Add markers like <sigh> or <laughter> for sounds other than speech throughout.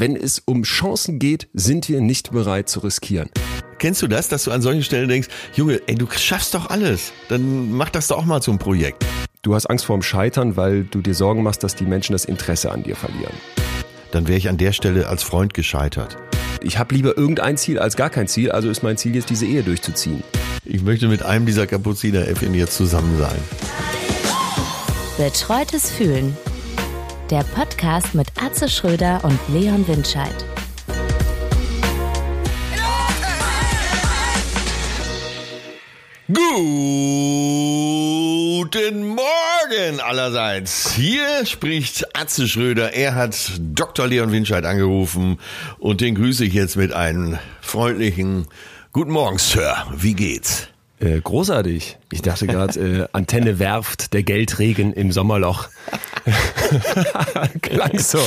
wenn es um Chancen geht, sind wir nicht bereit zu riskieren. Kennst du das, dass du an solchen Stellen denkst, Junge, ey, du schaffst doch alles. Dann mach das doch auch mal zum Projekt. Du hast Angst vorm Scheitern, weil du dir Sorgen machst, dass die Menschen das Interesse an dir verlieren. Dann wäre ich an der Stelle als Freund gescheitert. Ich habe lieber irgendein Ziel als gar kein Ziel, also ist mein Ziel jetzt diese Ehe durchzuziehen. Ich möchte mit einem dieser Kapuziner FN jetzt zusammen sein. Betreutes Fühlen. Der Podcast mit Atze Schröder und Leon Windscheid. Guten Morgen allerseits. Hier spricht Atze Schröder. Er hat Dr. Leon Winscheid angerufen und den grüße ich jetzt mit einem freundlichen Guten Morgen, Sir. Wie geht's? Äh, großartig. Ich dachte gerade, äh, Antenne werft, der Geldregen im Sommerloch. <laughs> Klang so.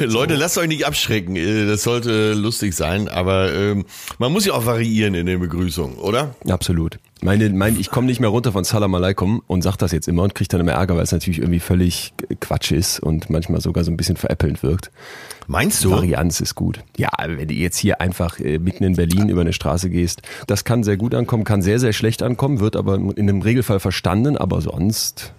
Leute, lasst euch nicht abschrecken. Äh, Das sollte lustig sein, aber ähm, man muss ja auch variieren in den Begrüßungen, oder? Absolut. Meine, mein, ich komme nicht mehr runter von Salam Aleikum und sag das jetzt immer und kriege dann immer Ärger, weil es natürlich irgendwie völlig Quatsch ist und manchmal sogar so ein bisschen veräppelnd wirkt. Meinst du? Varianz ist gut. Ja, wenn du jetzt hier einfach äh, mitten in Berlin über eine Straße gehst, das kann sehr gut ankommen, kann sehr, sehr schlecht ankommen, wird aber in einem Regelfall verstanden, aber sonst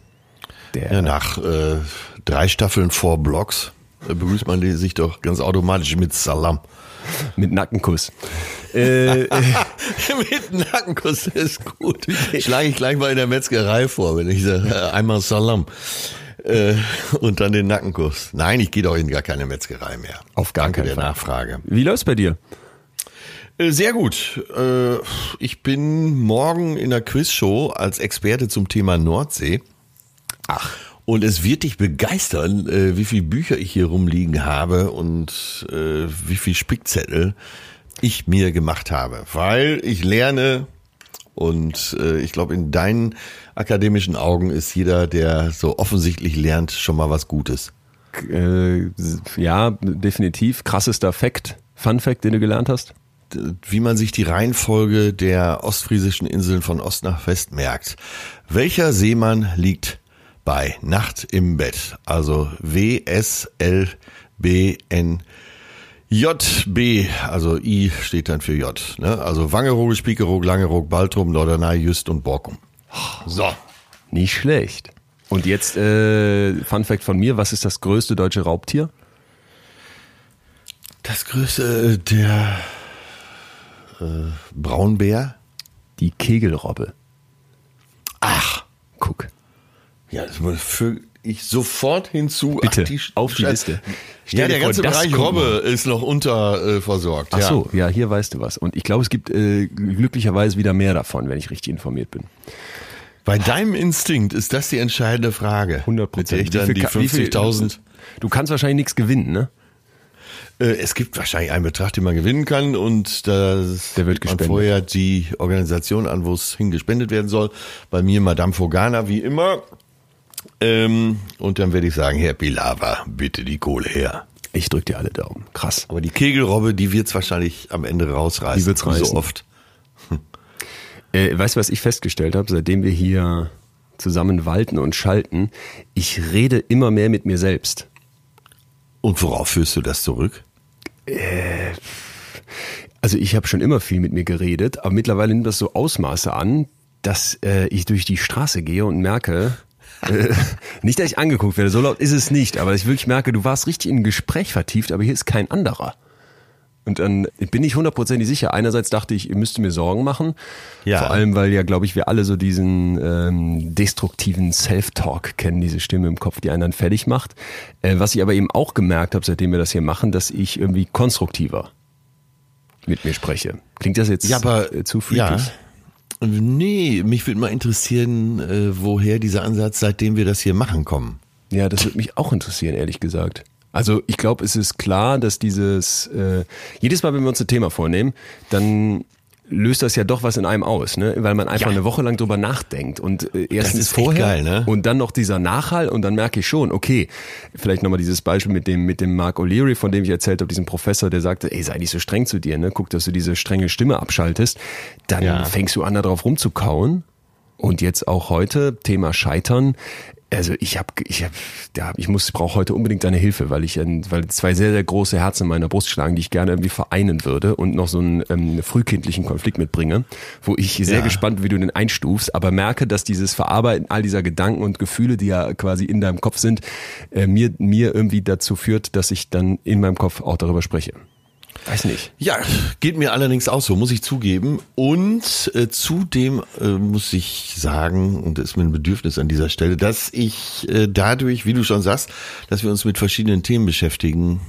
der Ja, nach äh, drei Staffeln vor Blocks äh, begrüßt man sich doch ganz automatisch mit Salam. mit Nackenkuss. äh, <laughs> äh, mit Nackenkuss ist gut. <laughs> Schlage ich gleich mal in der Metzgerei vor, wenn ich sage, äh, einmal Salam. Äh, und dann den Nackenkuss. Nein, ich gehe doch in gar keine Metzgerei mehr. Auf gar Danke keinen der Fall. Nachfrage. wie läuft's bei dir? Äh, Sehr gut. Äh, Ich bin morgen in der Quizshow als Experte zum Thema Nordsee. Ach. Und es wird dich begeistern, wie viele Bücher ich hier rumliegen habe und wie viel Spickzettel ich mir gemacht habe. Weil ich lerne und ich glaube, in deinen akademischen Augen ist jeder, der so offensichtlich lernt, schon mal was Gutes. Äh, ja, definitiv. Krassester Fact, Fun Fact, den du gelernt hast? wie man sich die Reihenfolge der ostfriesischen Inseln von Ost nach West merkt. Welcher Seemann liegt bei Nacht im Bett? Also W, S, L, B, N, J, B, also I steht dann für J. Ne? Also Wangerooge, Spiekeroog, Langeroog, Baltrum, Norderney, Jüst und Borkum. So. Nicht schlecht. Und jetzt äh, Fun Fact von mir, was ist das größte deutsche Raubtier? Das größte, äh, der äh, Braunbär. Die Kegelrobbe. Ach, Guck. Ja, das füge ich sofort hinzu. Bitte, Ach, auf die Liste. Stell Ja, der vor, ganze das Bereich Robbe ist noch unterversorgt. Äh, Ach ja. so, ja, hier weißt du was. Und ich glaube, es gibt äh, glücklicherweise wieder mehr davon, wenn ich richtig informiert bin. Bei deinem Instinkt ist das die entscheidende Frage. 100 Mit der ich dann die Ka- wie viel- 50.000. Du kannst wahrscheinlich nichts gewinnen, ne? Äh, es gibt wahrscheinlich einen Betrag, den man gewinnen kann und da Der wird gibt man gespendet. vorher die Organisation an, wo es hingespendet werden soll. Bei mir Madame Fogana, wie immer. Ähm, und dann werde ich sagen, Herr Pilava, bitte die Kohle her. Ich drück dir alle Daumen. Krass. Aber die Kegelrobbe, die wird's wahrscheinlich am Ende rausreißen. Die wird's reißen. So oft. Äh, weißt du, was ich festgestellt habe, seitdem wir hier zusammen walten und schalten? Ich rede immer mehr mit mir selbst. Und worauf führst du das zurück? Also ich habe schon immer viel mit mir geredet, aber mittlerweile nimmt das so Ausmaße an, dass äh, ich durch die Straße gehe und merke, äh, <laughs> nicht, dass ich angeguckt werde, so laut ist es nicht, aber ich wirklich merke, du warst richtig in ein Gespräch vertieft, aber hier ist kein anderer. Und dann bin ich hundertprozentig sicher. Einerseits dachte ich, ihr müsst mir Sorgen machen. Ja. Vor allem, weil ja, glaube ich, wir alle so diesen ähm, destruktiven Self-Talk kennen, diese Stimme im Kopf, die einen dann fertig macht. Äh, was ich aber eben auch gemerkt habe, seitdem wir das hier machen, dass ich irgendwie konstruktiver mit mir spreche. Klingt das jetzt Ja, aber äh, zu freakig? Ja. Nee, mich würde mal interessieren, äh, woher dieser Ansatz, seitdem wir das hier machen, kommen. Ja, das würde mich auch interessieren, ehrlich gesagt. Also ich glaube, es ist klar, dass dieses äh, jedes Mal, wenn wir uns ein Thema vornehmen, dann löst das ja doch was in einem aus, ne? Weil man einfach Ja. eine Woche lang drüber nachdenkt und äh, erstens ist echt vorher geil, ne? und dann noch dieser Nachhall und dann merke ich schon, okay, vielleicht nochmal dieses Beispiel mit dem mit dem Mark O'Leary, von dem ich erzählt habe, diesem Professor, der sagte, ey, sei nicht so streng zu dir, ne? Guck, dass du diese strenge Stimme abschaltest, dann Ja. fängst du an, da drauf rumzukauen und jetzt auch heute, Thema Scheitern. Also ich habe, ich habe, ja, ich muss, brauche heute unbedingt deine Hilfe, weil ich, weil zwei sehr, sehr große Herzen in meiner Brust schlagen, die ich gerne irgendwie vereinen würde und noch so einen ähm, frühkindlichen Konflikt mitbringe, wo ich sehr Ja. gespannt, wie du den einstufst, aber merke, dass dieses Verarbeiten all dieser Gedanken und Gefühle, die ja quasi in deinem Kopf sind, äh, mir, mir irgendwie dazu führt, dass ich dann in meinem Kopf auch darüber spreche. Weiß nicht. Ja, geht mir allerdings auch so, muss ich zugeben. Und äh, zudem äh, muss ich sagen, und das ist mir ein Bedürfnis an dieser Stelle, dass ich äh, dadurch, wie du schon sagst, dass wir uns mit verschiedenen Themen beschäftigen,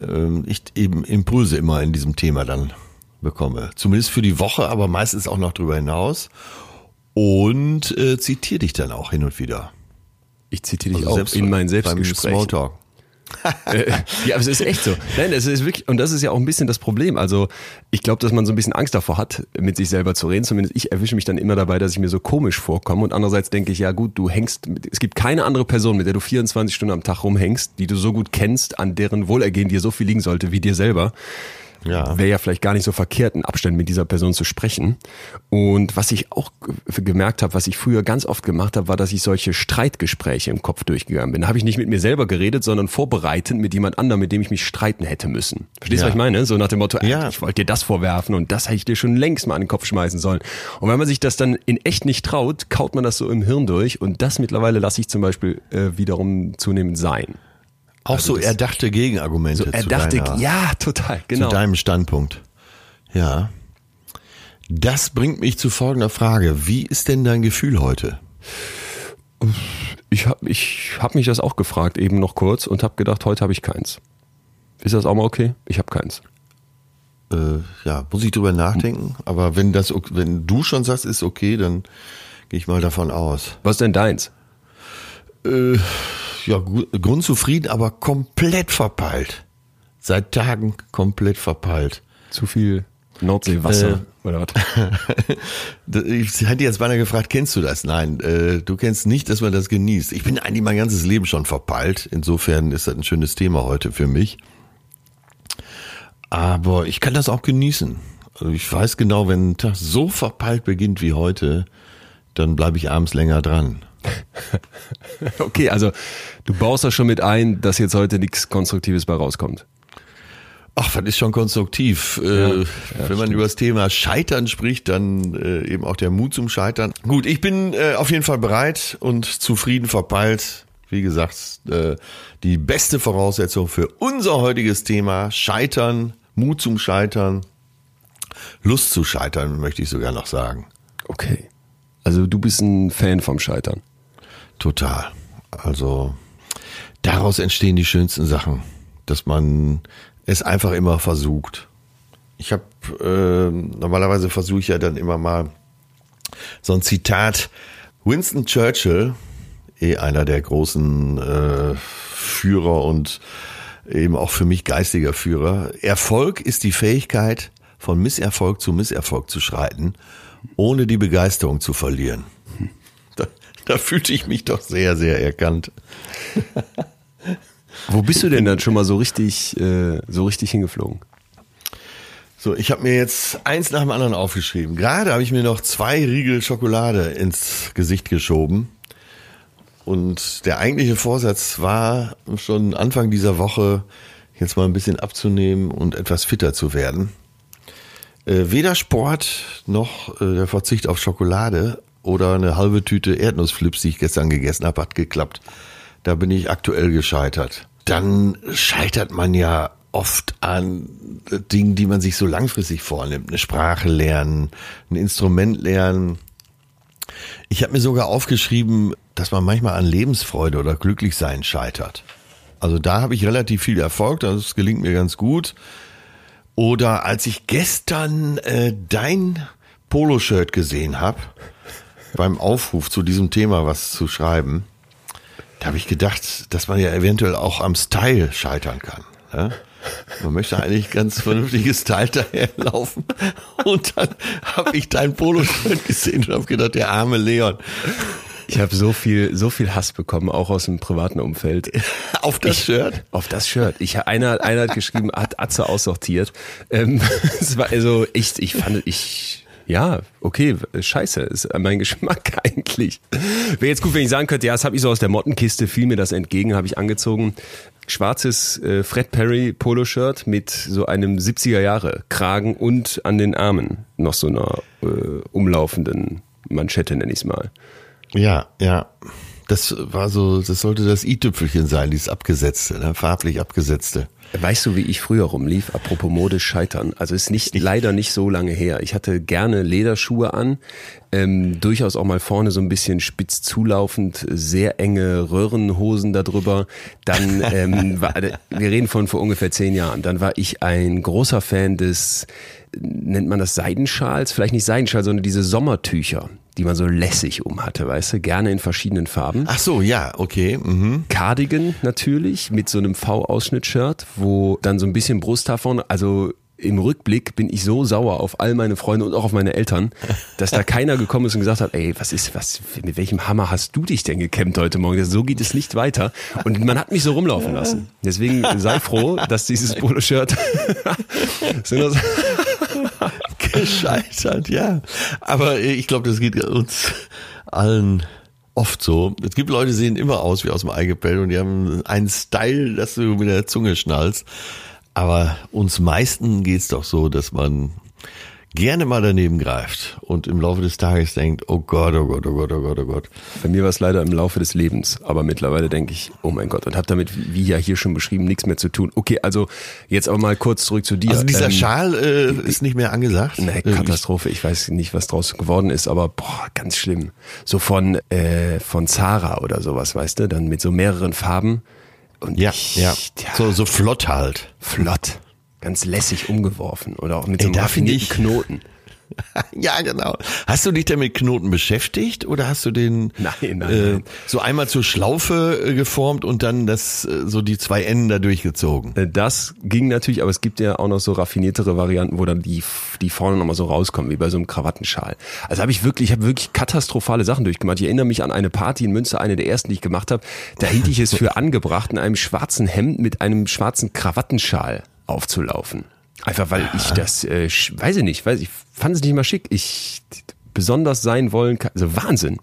ähm, ich eben Impulse immer in diesem Thema dann bekomme. Zumindest für die Woche, aber meistens auch noch darüber hinaus. Und äh, zitiere dich dann auch hin und wieder. Ich zitiere dich Also auch selbst in meinen beim Selbstgesprächen. Smalltalk. <laughs> Äh, ja, aber es ist echt so. Nein, es ist wirklich, und das ist ja auch ein bisschen das Problem. Also, ich glaube, dass man so ein bisschen Angst davor hat, mit sich selber zu reden. Zumindest ich erwische mich dann immer dabei, dass ich mir so komisch vorkomme. Und andererseits denke ich, ja gut, du hängst, es gibt keine andere Person, mit der du 24 Stunden am Tag rumhängst, die du so gut kennst, an deren Wohlergehen dir so viel liegen sollte wie dir selber. Ja. Wäre ja vielleicht gar nicht so verkehrt, in Abständen mit dieser Person zu sprechen. Und was ich auch ge- gemerkt habe, was ich früher ganz oft gemacht habe, war, dass ich solche Streitgespräche im Kopf durchgegangen bin. Da habe ich nicht mit mir selber geredet, sondern vorbereitend mit jemand anderem, mit dem ich mich streiten hätte müssen. Verstehst du, Ja. was ich meine? So nach dem Motto, ja. ich wollte dir das vorwerfen und das hätte ich dir schon längst mal an den Kopf schmeißen sollen. Und wenn man sich das dann in echt nicht traut, kaut man das so im Hirn durch. Und das mittlerweile lasse ich zum Beispiel äh, wiederum zunehmend sein. Auch Also so erdachte Gegenargumente So, er zu, deiner, ja, total, genau. zu deinem Standpunkt. Ja. Das bringt mich zu folgender Frage. Wie ist denn dein Gefühl heute? Ich habe ich hab mich das auch gefragt, eben noch kurz, und habe gedacht, heute habe ich keins. Ist das auch mal okay? Ich habe keins. Äh, ja, muss ich drüber nachdenken. Aber wenn das, wenn du schon sagst, ist okay, dann gehe ich mal davon aus. Was ist denn deins? Äh, ja, grundzufrieden, aber komplett verpeilt. Seit Tagen komplett verpeilt. Zu viel Nordseewasser oder was? <laughs> Ich hätte jetzt beinahe gefragt, kennst du das? Nein, äh, du kennst nicht, dass man das genießt. Ich bin eigentlich mein ganzes Leben schon verpeilt. Insofern ist das ein schönes Thema heute für mich. Aber ich kann das auch genießen. Also ich weiß genau, wenn ein Tag so verpeilt beginnt wie heute, dann bleibe ich abends länger dran. <laughs> Okay, also du baust das schon mit ein, dass jetzt heute nichts Konstruktives bei rauskommt. Ach, das ist schon konstruktiv. Äh, wenn man über das Thema Scheitern spricht, dann äh, eben auch der Mut zum Scheitern. Gut, ich bin äh, auf jeden Fall bereit und zufrieden verpeilt. Wie gesagt, äh, die beste Voraussetzung für unser heutiges Thema Scheitern, Mut zum Scheitern, Lust zu scheitern, möchte ich sogar noch sagen. Okay. Also du bist ein Fan vom Scheitern. Total. Also daraus entstehen die schönsten Sachen, dass man es einfach immer versucht. Ich habe äh, normalerweise versuche ich ja dann immer mal so ein Zitat. Winston Churchill, eh einer der großen äh, Führer und eben auch für mich geistiger Führer. Erfolg ist die Fähigkeit, von Misserfolg zu Misserfolg zu schreiten, ohne die Begeisterung zu verlieren. Da, fühlte ich mich doch sehr, sehr erkannt. Wo bist du denn dann schon mal so richtig, äh, so richtig hingeflogen? So, ich habe mir jetzt eins nach dem anderen aufgeschrieben. Gerade habe ich mir noch zwei Riegel Schokolade ins Gesicht geschoben. Und der eigentliche Vorsatz war schon Anfang dieser Woche jetzt mal ein bisschen abzunehmen und etwas fitter zu werden. Äh, weder Sport noch äh, der Verzicht auf Schokolade oder eine halbe Tüte Erdnussflips, die ich gestern gegessen habe, hat geklappt. Da bin ich aktuell gescheitert. Dann scheitert man ja oft an Dingen, die man sich so langfristig vornimmt. Eine Sprache lernen, ein Instrument lernen. Ich habe mir sogar aufgeschrieben, dass man manchmal an Lebensfreude oder Glücklichsein scheitert. Also da habe ich relativ viel Erfolg, das gelingt mir ganz gut. Oder als ich gestern äh, dein Poloshirt gesehen habe, beim Aufruf zu diesem Thema was zu schreiben, da habe ich gedacht, dass man ja eventuell auch am Style scheitern kann. Ne? Man möchte eigentlich ganz vernünftiges Style <laughs> daherlaufen. Und dann habe ich dein Poloshirt gesehen und habe gedacht, der arme Leon. Ich habe so viel, so viel Hass bekommen, auch aus dem privaten Umfeld. <laughs> Auf das Shirt? Auf das Shirt. Ich, einer, einer hat geschrieben, hat Atze aussortiert. Ähm, <laughs> es war also ich, ich fand, ich, Ja, okay, scheiße, ist mein Geschmack <laughs> eigentlich. Wäre jetzt gut, wenn ich sagen könnte, ja, das habe ich so aus der Mottenkiste, fiel mir das entgegen, habe ich angezogen. Schwarzes äh, Fred Perry Poloshirt mit so einem 70er Jahre Kragen und an den Armen noch so einer äh, umlaufenden Manschette, nenne ich es mal. Ja, ja. Das war so, das sollte das i-Tüpfelchen sein, dieses abgesetzte, ne? farblich abgesetzte. Weißt du, wie ich früher rumlief? Apropos modisch scheitern. Also ist nicht leider nicht so lange her. Ich hatte gerne Lederschuhe an, ähm, durchaus auch mal vorne so ein bisschen spitz zulaufend, sehr enge Röhrenhosen darüber. Dann ähm, <laughs> war, wir reden von vor ungefähr zehn Jahren. Dann war ich ein großer Fan des nennt man das Seidenschals? Vielleicht nicht Seidenschal, sondern diese Sommertücher die man so lässig um hatte, weißt du, gerne in verschiedenen Farben. Ach so, ja, okay. Mhm. Cardigan natürlich mit so einem V-Ausschnitt-Shirt, wo dann so ein bisschen Brust davon, also im Rückblick bin ich so sauer auf all meine Freunde und auch auf meine Eltern, <laughs> dass da keiner gekommen ist und gesagt hat, ey, was ist, was, mit welchem Hammer hast du dich denn gekämmt heute Morgen? So geht es nicht weiter. Und man hat mich so rumlaufen lassen. Deswegen sei froh, dass dieses Poloshirt <laughs> <laughs> gescheitert, ja. Aber äh, ich glaube, das geht uns allen oft so. Es gibt Leute, die sehen immer aus wie aus dem Eigepell und die haben einen Style, dass du mit der Zunge schnallst. Aber uns meisten geht's doch so, dass man gerne mal daneben greift und im Laufe des Tages denkt, oh Gott, oh Gott, oh Gott, oh Gott, oh Gott. Bei mir war es leider im Laufe des Lebens, aber mittlerweile denke ich, oh mein Gott, und habe damit, wie ja hier schon beschrieben, nichts mehr zu tun. Okay, also jetzt aber mal kurz zurück zu dir. Also dieser ähm, Schal äh, ist nicht mehr angesagt? Nee, Katastrophe. Ich weiß nicht, was draus geworden ist, aber boah, ganz schlimm. So von äh, von Zara oder sowas, weißt du, dann mit so mehreren Farben. Und ja, ich, ja. ja. So, so flott halt. Flott ganz lässig umgeworfen oder auch mit so einem Knoten. <laughs> ja, genau. Hast du dich denn mit Knoten beschäftigt oder hast du den nein, nein, äh, nein. so einmal zur Schlaufe äh, geformt und dann das äh, so die zwei Enden da durchgezogen? Äh, das ging natürlich, aber es gibt ja auch noch so raffiniertere Varianten, wo dann die die vorne nochmal so rauskommen, wie bei so einem Krawattenschal. Also habe ich wirklich, ich habe wirklich katastrophale Sachen durchgemacht. Ich erinnere mich an eine Party in Münster, eine der ersten, die ich gemacht habe. Da hielt ich es für <laughs> angebracht, in einem schwarzen Hemd mit einem schwarzen Krawattenschal aufzulaufen. Einfach weil ich das, äh, weiß ich nicht, weiß ich fand es nicht mal schick. Ich besonders sein wollen, also Wahnsinn.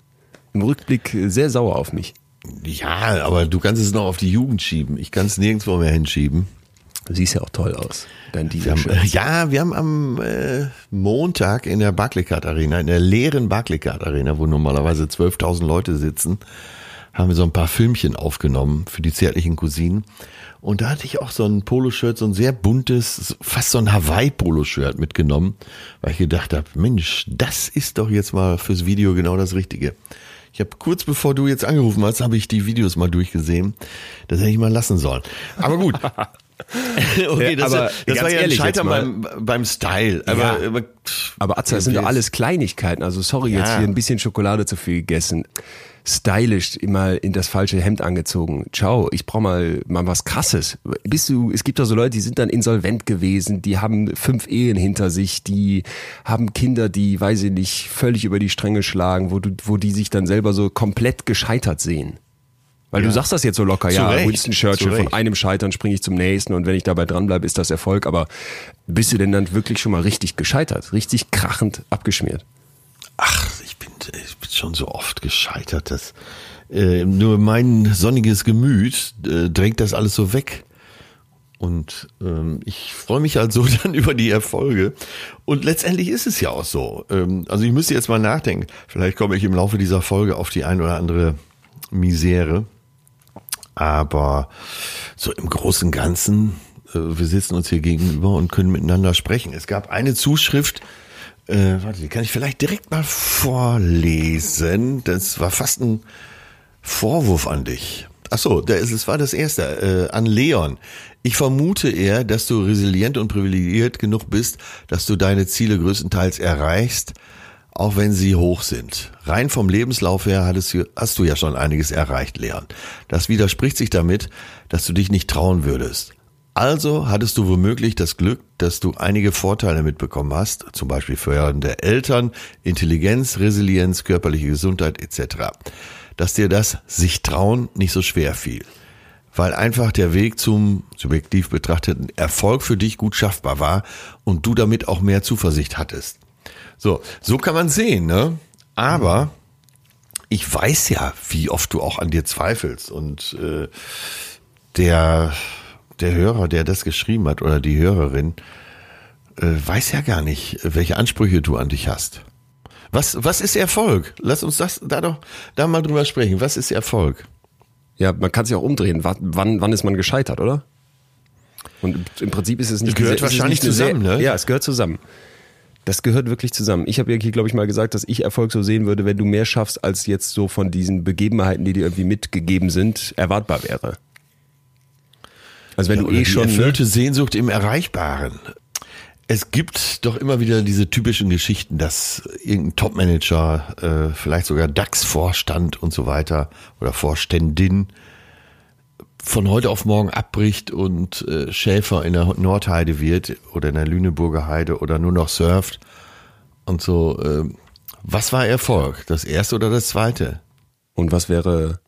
Im Rückblick äh, sehr sauer auf mich. Ja, aber du kannst es noch auf die Jugend schieben. Ich kann es nirgendwo mehr hinschieben. Du siehst ja auch toll aus. Dein wir haben, ja, wir haben am äh, Montag in der Barclaycard Arena, in der leeren Barclaycard Arena, wo normalerweise 12.000 Leute sitzen, haben wir so ein paar Filmchen aufgenommen für die zärtlichen Cousinen. Und da hatte ich auch so ein Poloshirt, so ein sehr buntes, fast so ein Hawaii-Poloshirt mitgenommen, weil ich gedacht habe, Mensch, das ist doch jetzt mal fürs Video genau das Richtige. Ich habe kurz bevor du jetzt angerufen hast, habe ich die Videos mal durchgesehen. Das hätte ich mal lassen sollen. Aber gut. <laughs> okay, das, aber das war ja ein Scheitern beim, beim Style. Aber, ja. aber, aber Atze, das sind doch alles Kleinigkeiten. Also sorry, ja. jetzt hier ein bisschen Schokolade zu viel gegessen stylisch immer in das falsche Hemd angezogen. Ciao, ich brauche mal mal was krasses. Bist du es gibt doch so Leute, die sind dann insolvent gewesen, die haben fünf Ehen hinter sich, die haben Kinder, die weiß ich nicht, völlig über die Stränge schlagen, wo du wo die sich dann selber so komplett gescheitert sehen. Weil ja. du sagst das jetzt so locker, Zu ja, Recht. Winston Churchill, von einem Scheitern springe ich zum nächsten und wenn ich dabei dranbleibe, ist das Erfolg. Aber bist du denn dann wirklich schon mal richtig gescheitert, richtig krachend abgeschmiert? Ach, ich bin, schon so oft gescheitert, dass äh, nur mein sonniges Gemüt äh, drängt das alles so weg. Und ähm, ich freue mich halt so <laughs> dann über die Erfolge. Und letztendlich ist es ja auch so. Ähm, also ich müsste jetzt mal nachdenken. Vielleicht komme ich im Laufe dieser Folge auf die ein oder andere Misere. Aber so im Großen und Ganzen, äh, wir sitzen uns hier gegenüber und können miteinander sprechen. Es gab eine Zuschrift, äh, warte, die kann ich vielleicht direkt mal vorlesen. Das war fast ein Vorwurf an dich. Ach so, es war das erste, äh, an Leon. Ich vermute eher, dass du resilient und privilegiert genug bist, dass du deine Ziele größtenteils erreichst, auch wenn sie hoch sind. Rein vom Lebenslauf her hattest hast du ja schon einiges erreicht, Leon. Das widerspricht sich damit, dass du dich nicht trauen würdest. Also hattest du womöglich das Glück, dass du einige Vorteile mitbekommen hast, zum Beispiel fördernde Eltern, Intelligenz, Resilienz, körperliche Gesundheit etc. Dass dir das sich trauen nicht so schwer fiel, weil einfach der Weg zum subjektiv betrachteten Erfolg für dich gut schaffbar war und du damit auch mehr Zuversicht hattest. So, so kann man sehen, ne? Aber ich weiß ja, wie oft du auch an dir zweifelst und äh, der der Hörer, der das geschrieben hat oder die Hörerin, äh, weiß ja gar nicht, welche Ansprüche du an dich hast. Was was ist Erfolg? Lass uns das da doch da mal drüber sprechen. Was ist Erfolg? Ja, man kann sich auch umdrehen. Wann, wann ist man gescheitert, oder? Und im Prinzip ist es nicht. Das gehört wahrscheinlich nicht zusammen, sehr, ne? Ja, es gehört zusammen. Das gehört wirklich zusammen. Ich habe ja hier, glaube ich, mal gesagt, dass ich Erfolg so sehen würde, wenn du mehr schaffst, als jetzt so von diesen Begebenheiten, die dir irgendwie mitgegeben sind, erwartbar wäre. Also wenn ja, du eh schon. Erfüllte ne? Sehnsucht im Erreichbaren. Es gibt doch immer wieder diese typischen Geschichten, dass irgendein Topmanager, äh, vielleicht sogar DAX-Vorstand und so weiter oder Vorständin von heute auf morgen abbricht und äh, Schäfer in der Nordheide wird oder in der Lüneburger Heide oder nur noch surft und so. Äh, was war Erfolg? Das erste oder das zweite? Und was wäre,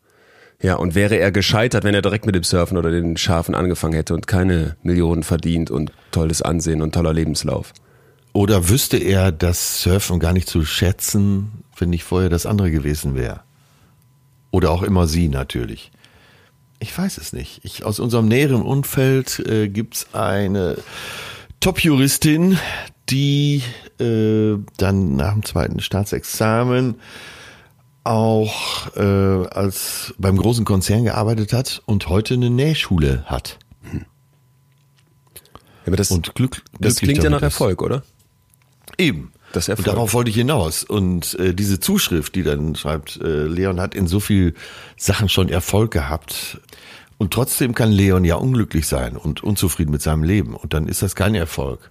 ja, und wäre er gescheitert, wenn er direkt mit dem Surfen oder den Schafen angefangen hätte und keine Millionen verdient und tolles Ansehen und toller Lebenslauf? Oder wüsste er das Surfen gar nicht zu schätzen, wenn nicht vorher das andere gewesen wäre? Oder auch immer sie natürlich. Ich weiß es nicht. Ich, aus unserem näheren Umfeld äh, gibt's eine Top-Juristin, die äh, dann nach dem zweiten Staatsexamen auch äh, als beim großen Konzern gearbeitet hat und heute eine Nähschule hat. Hm. aber das, und Glück, das klingt ja nach Erfolg, oder? Eben. Das Erfolg. Und darauf wollte ich hinaus. Und äh, diese Zuschrift, die dann schreibt, äh, Leon hat in so viel Sachen schon Erfolg gehabt. Und trotzdem kann Leon ja unglücklich sein und unzufrieden mit seinem Leben. Und dann ist das kein Erfolg.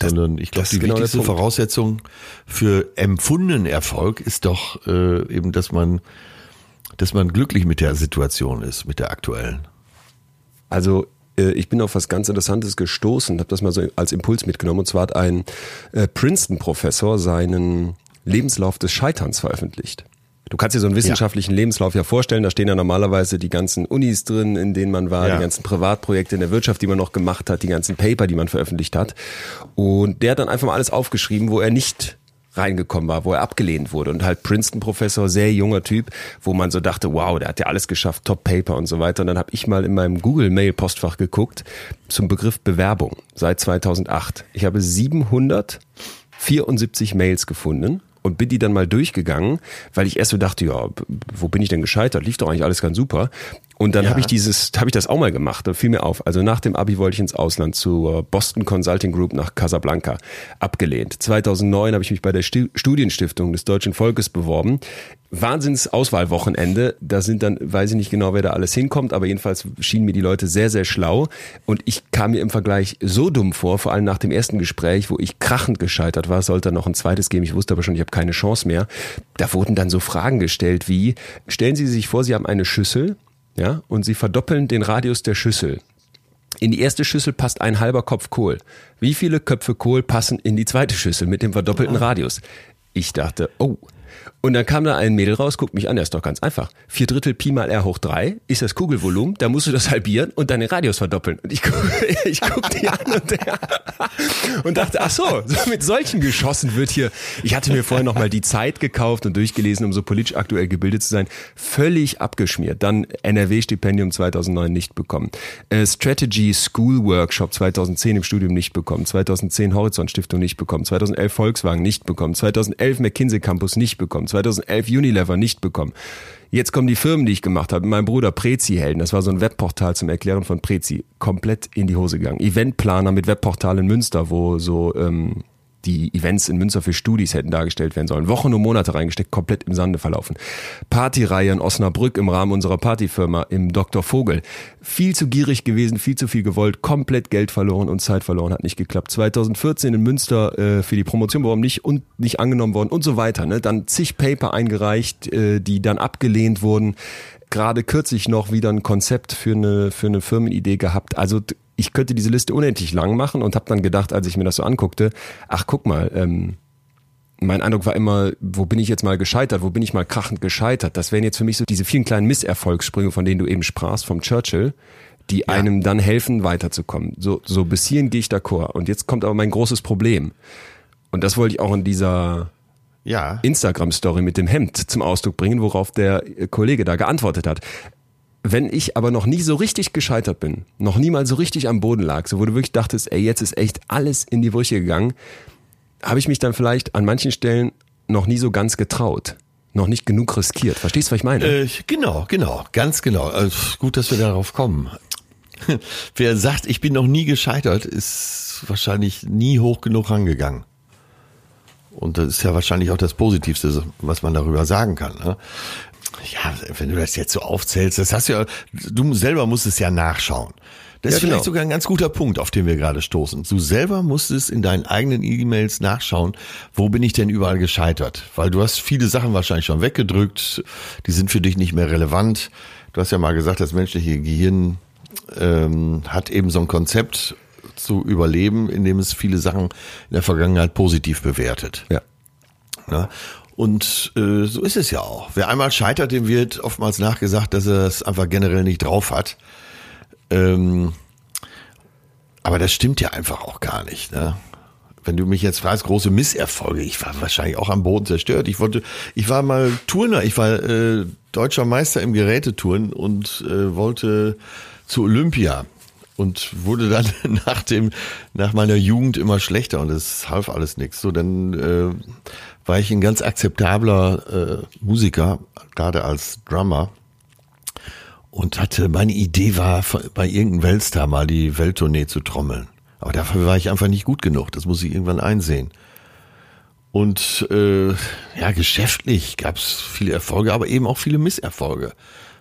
Sondern ich glaube, die genau wichtigste Voraussetzung für empfundenen Erfolg ist doch äh, eben, dass man, dass man glücklich mit der Situation ist, mit der aktuellen. Also äh, ich bin auf was ganz Interessantes gestoßen, habe das mal so als Impuls mitgenommen. Und zwar hat ein äh, Princeton-Professor seinen Lebenslauf des Scheiterns veröffentlicht. Du kannst dir so einen wissenschaftlichen ja. Lebenslauf ja vorstellen, da stehen ja normalerweise die ganzen Unis drin, in denen man war, ja. die ganzen Privatprojekte in der Wirtschaft, die man noch gemacht hat, die ganzen Paper, die man veröffentlicht hat. Und der hat dann einfach mal alles aufgeschrieben, wo er nicht reingekommen war, wo er abgelehnt wurde. Und halt Princeton-Professor, sehr junger Typ, wo man so dachte, wow, der hat ja alles geschafft, Top-Paper und so weiter. Und dann habe ich mal in meinem Google-Mail-Postfach geguckt zum Begriff Bewerbung seit 2008. Ich habe 774 Mails gefunden und bin die dann mal durchgegangen, weil ich erst so dachte, ja, wo bin ich denn gescheitert? Lief doch eigentlich alles ganz super. Und dann ja. habe ich dieses, habe ich das auch mal gemacht. Da fiel mir auf. Also nach dem Abi wollte ich ins Ausland zur Boston Consulting Group nach Casablanca. Abgelehnt. 2009 habe ich mich bei der Studienstiftung des Deutschen Volkes beworben. Wahnsinns Auswahlwochenende. Da sind dann, weiß ich nicht genau, wer da alles hinkommt, aber jedenfalls schienen mir die Leute sehr, sehr schlau. Und ich kam mir im Vergleich so dumm vor, vor allem nach dem ersten Gespräch, wo ich krachend gescheitert war, sollte noch ein zweites geben. Ich wusste aber schon, ich habe keine Chance mehr. Da wurden dann so Fragen gestellt wie, stellen Sie sich vor, Sie haben eine Schüssel ja, und sie verdoppeln den Radius der Schüssel. In die erste Schüssel passt ein halber Kopf Kohl. Wie viele Köpfe Kohl passen in die zweite Schüssel mit dem verdoppelten Radius? Ich dachte, oh, und dann kam da ein Mädel raus, guckt mich an, der ist doch ganz einfach. Vier Drittel Pi mal R hoch drei ist das Kugelvolumen, da musst du das halbieren und deinen Radius verdoppeln. Und ich, guck, <laughs> ich guck die an und, der, <laughs> und dachte, ach so, so, mit solchen geschossen wird hier. Ich hatte mir vorher nochmal die Zeit gekauft und durchgelesen, um so politisch aktuell gebildet zu sein. Völlig abgeschmiert. Dann NRW-Stipendium 2009 nicht bekommen. Äh, Strategy School Workshop 2010 im Studium nicht bekommen. 2010 Horizont Stiftung nicht bekommen. 2011 Volkswagen nicht bekommen. 2011 McKinsey Campus nicht bekommen. 2011 Unilever nicht bekommen. Jetzt kommen die Firmen, die ich gemacht habe. Mein Bruder Prezi-Helden, das war so ein Webportal zum Erklären von Prezi, komplett in die Hose gegangen. Eventplaner mit Webportal in Münster, wo so ähm, die Events in Münster für Studis hätten dargestellt werden sollen. Wochen und Monate reingesteckt, komplett im Sande verlaufen. Partyreihe in Osnabrück im Rahmen unserer Partyfirma im Dr. Vogel. Viel zu gierig gewesen, viel zu viel gewollt, komplett Geld verloren und Zeit verloren, hat nicht geklappt. 2014 in Münster äh, für die Promotion warum nicht und nicht angenommen worden und so weiter. Ne? Dann zig Paper eingereicht, äh, die dann abgelehnt wurden gerade kürzlich noch wieder ein Konzept für eine, für eine Firmenidee gehabt. Also ich könnte diese Liste unendlich lang machen und habe dann gedacht, als ich mir das so anguckte, ach guck mal, ähm, mein Eindruck war immer, wo bin ich jetzt mal gescheitert, wo bin ich mal krachend gescheitert. Das wären jetzt für mich so diese vielen kleinen Misserfolgssprünge, von denen du eben sprachst, vom Churchill, die ja. einem dann helfen, weiterzukommen. So, so bis hierhin gehe ich d'accord. Und jetzt kommt aber mein großes Problem. Und das wollte ich auch in dieser Ja. Instagram-Story mit dem Hemd zum Ausdruck bringen, worauf der Kollege da geantwortet hat. Wenn ich aber noch nie so richtig gescheitert bin, noch nie mal so richtig am Boden lag, so wo du wirklich dachtest, ey, jetzt ist echt alles in die Brüche gegangen, habe ich mich dann vielleicht an manchen Stellen noch nie so ganz getraut. Noch nicht genug riskiert. Verstehst du, was ich meine? Äh, genau, genau, ganz genau. Also, gut, dass wir darauf kommen. <laughs> Wer sagt, ich bin noch nie gescheitert, ist wahrscheinlich nie hoch genug rangegangen. Und das ist ja wahrscheinlich auch das Positivste, was man darüber sagen kann. Ne? Ja, wenn du das jetzt so aufzählst, das hast du ja, du selber musst es ja nachschauen. Das Ja, ist vielleicht genau. sogar ein ganz guter Punkt, auf den wir gerade stoßen. Du selber musstest in deinen eigenen E-Mails nachschauen, wo bin ich denn überall gescheitert? Weil du hast viele Sachen wahrscheinlich schon weggedrückt, die sind für dich nicht mehr relevant. Du hast ja mal gesagt, das menschliche Gehirn ähm, hat eben so ein Konzept zu überleben, in dem es viele Sachen in der Vergangenheit positiv bewertet. ja. Ne? Und äh, so ist es ja auch. Wer einmal scheitert, dem wird oftmals nachgesagt, dass er es einfach generell nicht drauf hat. Ähm, aber das stimmt ja einfach auch gar nicht. Ne? Wenn du mich jetzt fragst, große Misserfolge, ich war wahrscheinlich auch am Boden zerstört. Ich wollte, ich war mal Turner, ich war äh, deutscher Meister im Gerätetouren und äh, wollte zu Olympia und wurde dann <laughs> nach dem nach meiner Jugend immer schlechter und es half alles nichts. So dann äh, war ich ein ganz akzeptabler äh, Musiker, gerade als Drummer und hatte meine Idee war bei irgendeinem Weltstar mal die Welttournee zu trommeln. Aber dafür war ich einfach nicht gut genug. Das muss ich irgendwann einsehen. Und äh, ja, geschäftlich gab es viele Erfolge, aber eben auch viele Misserfolge.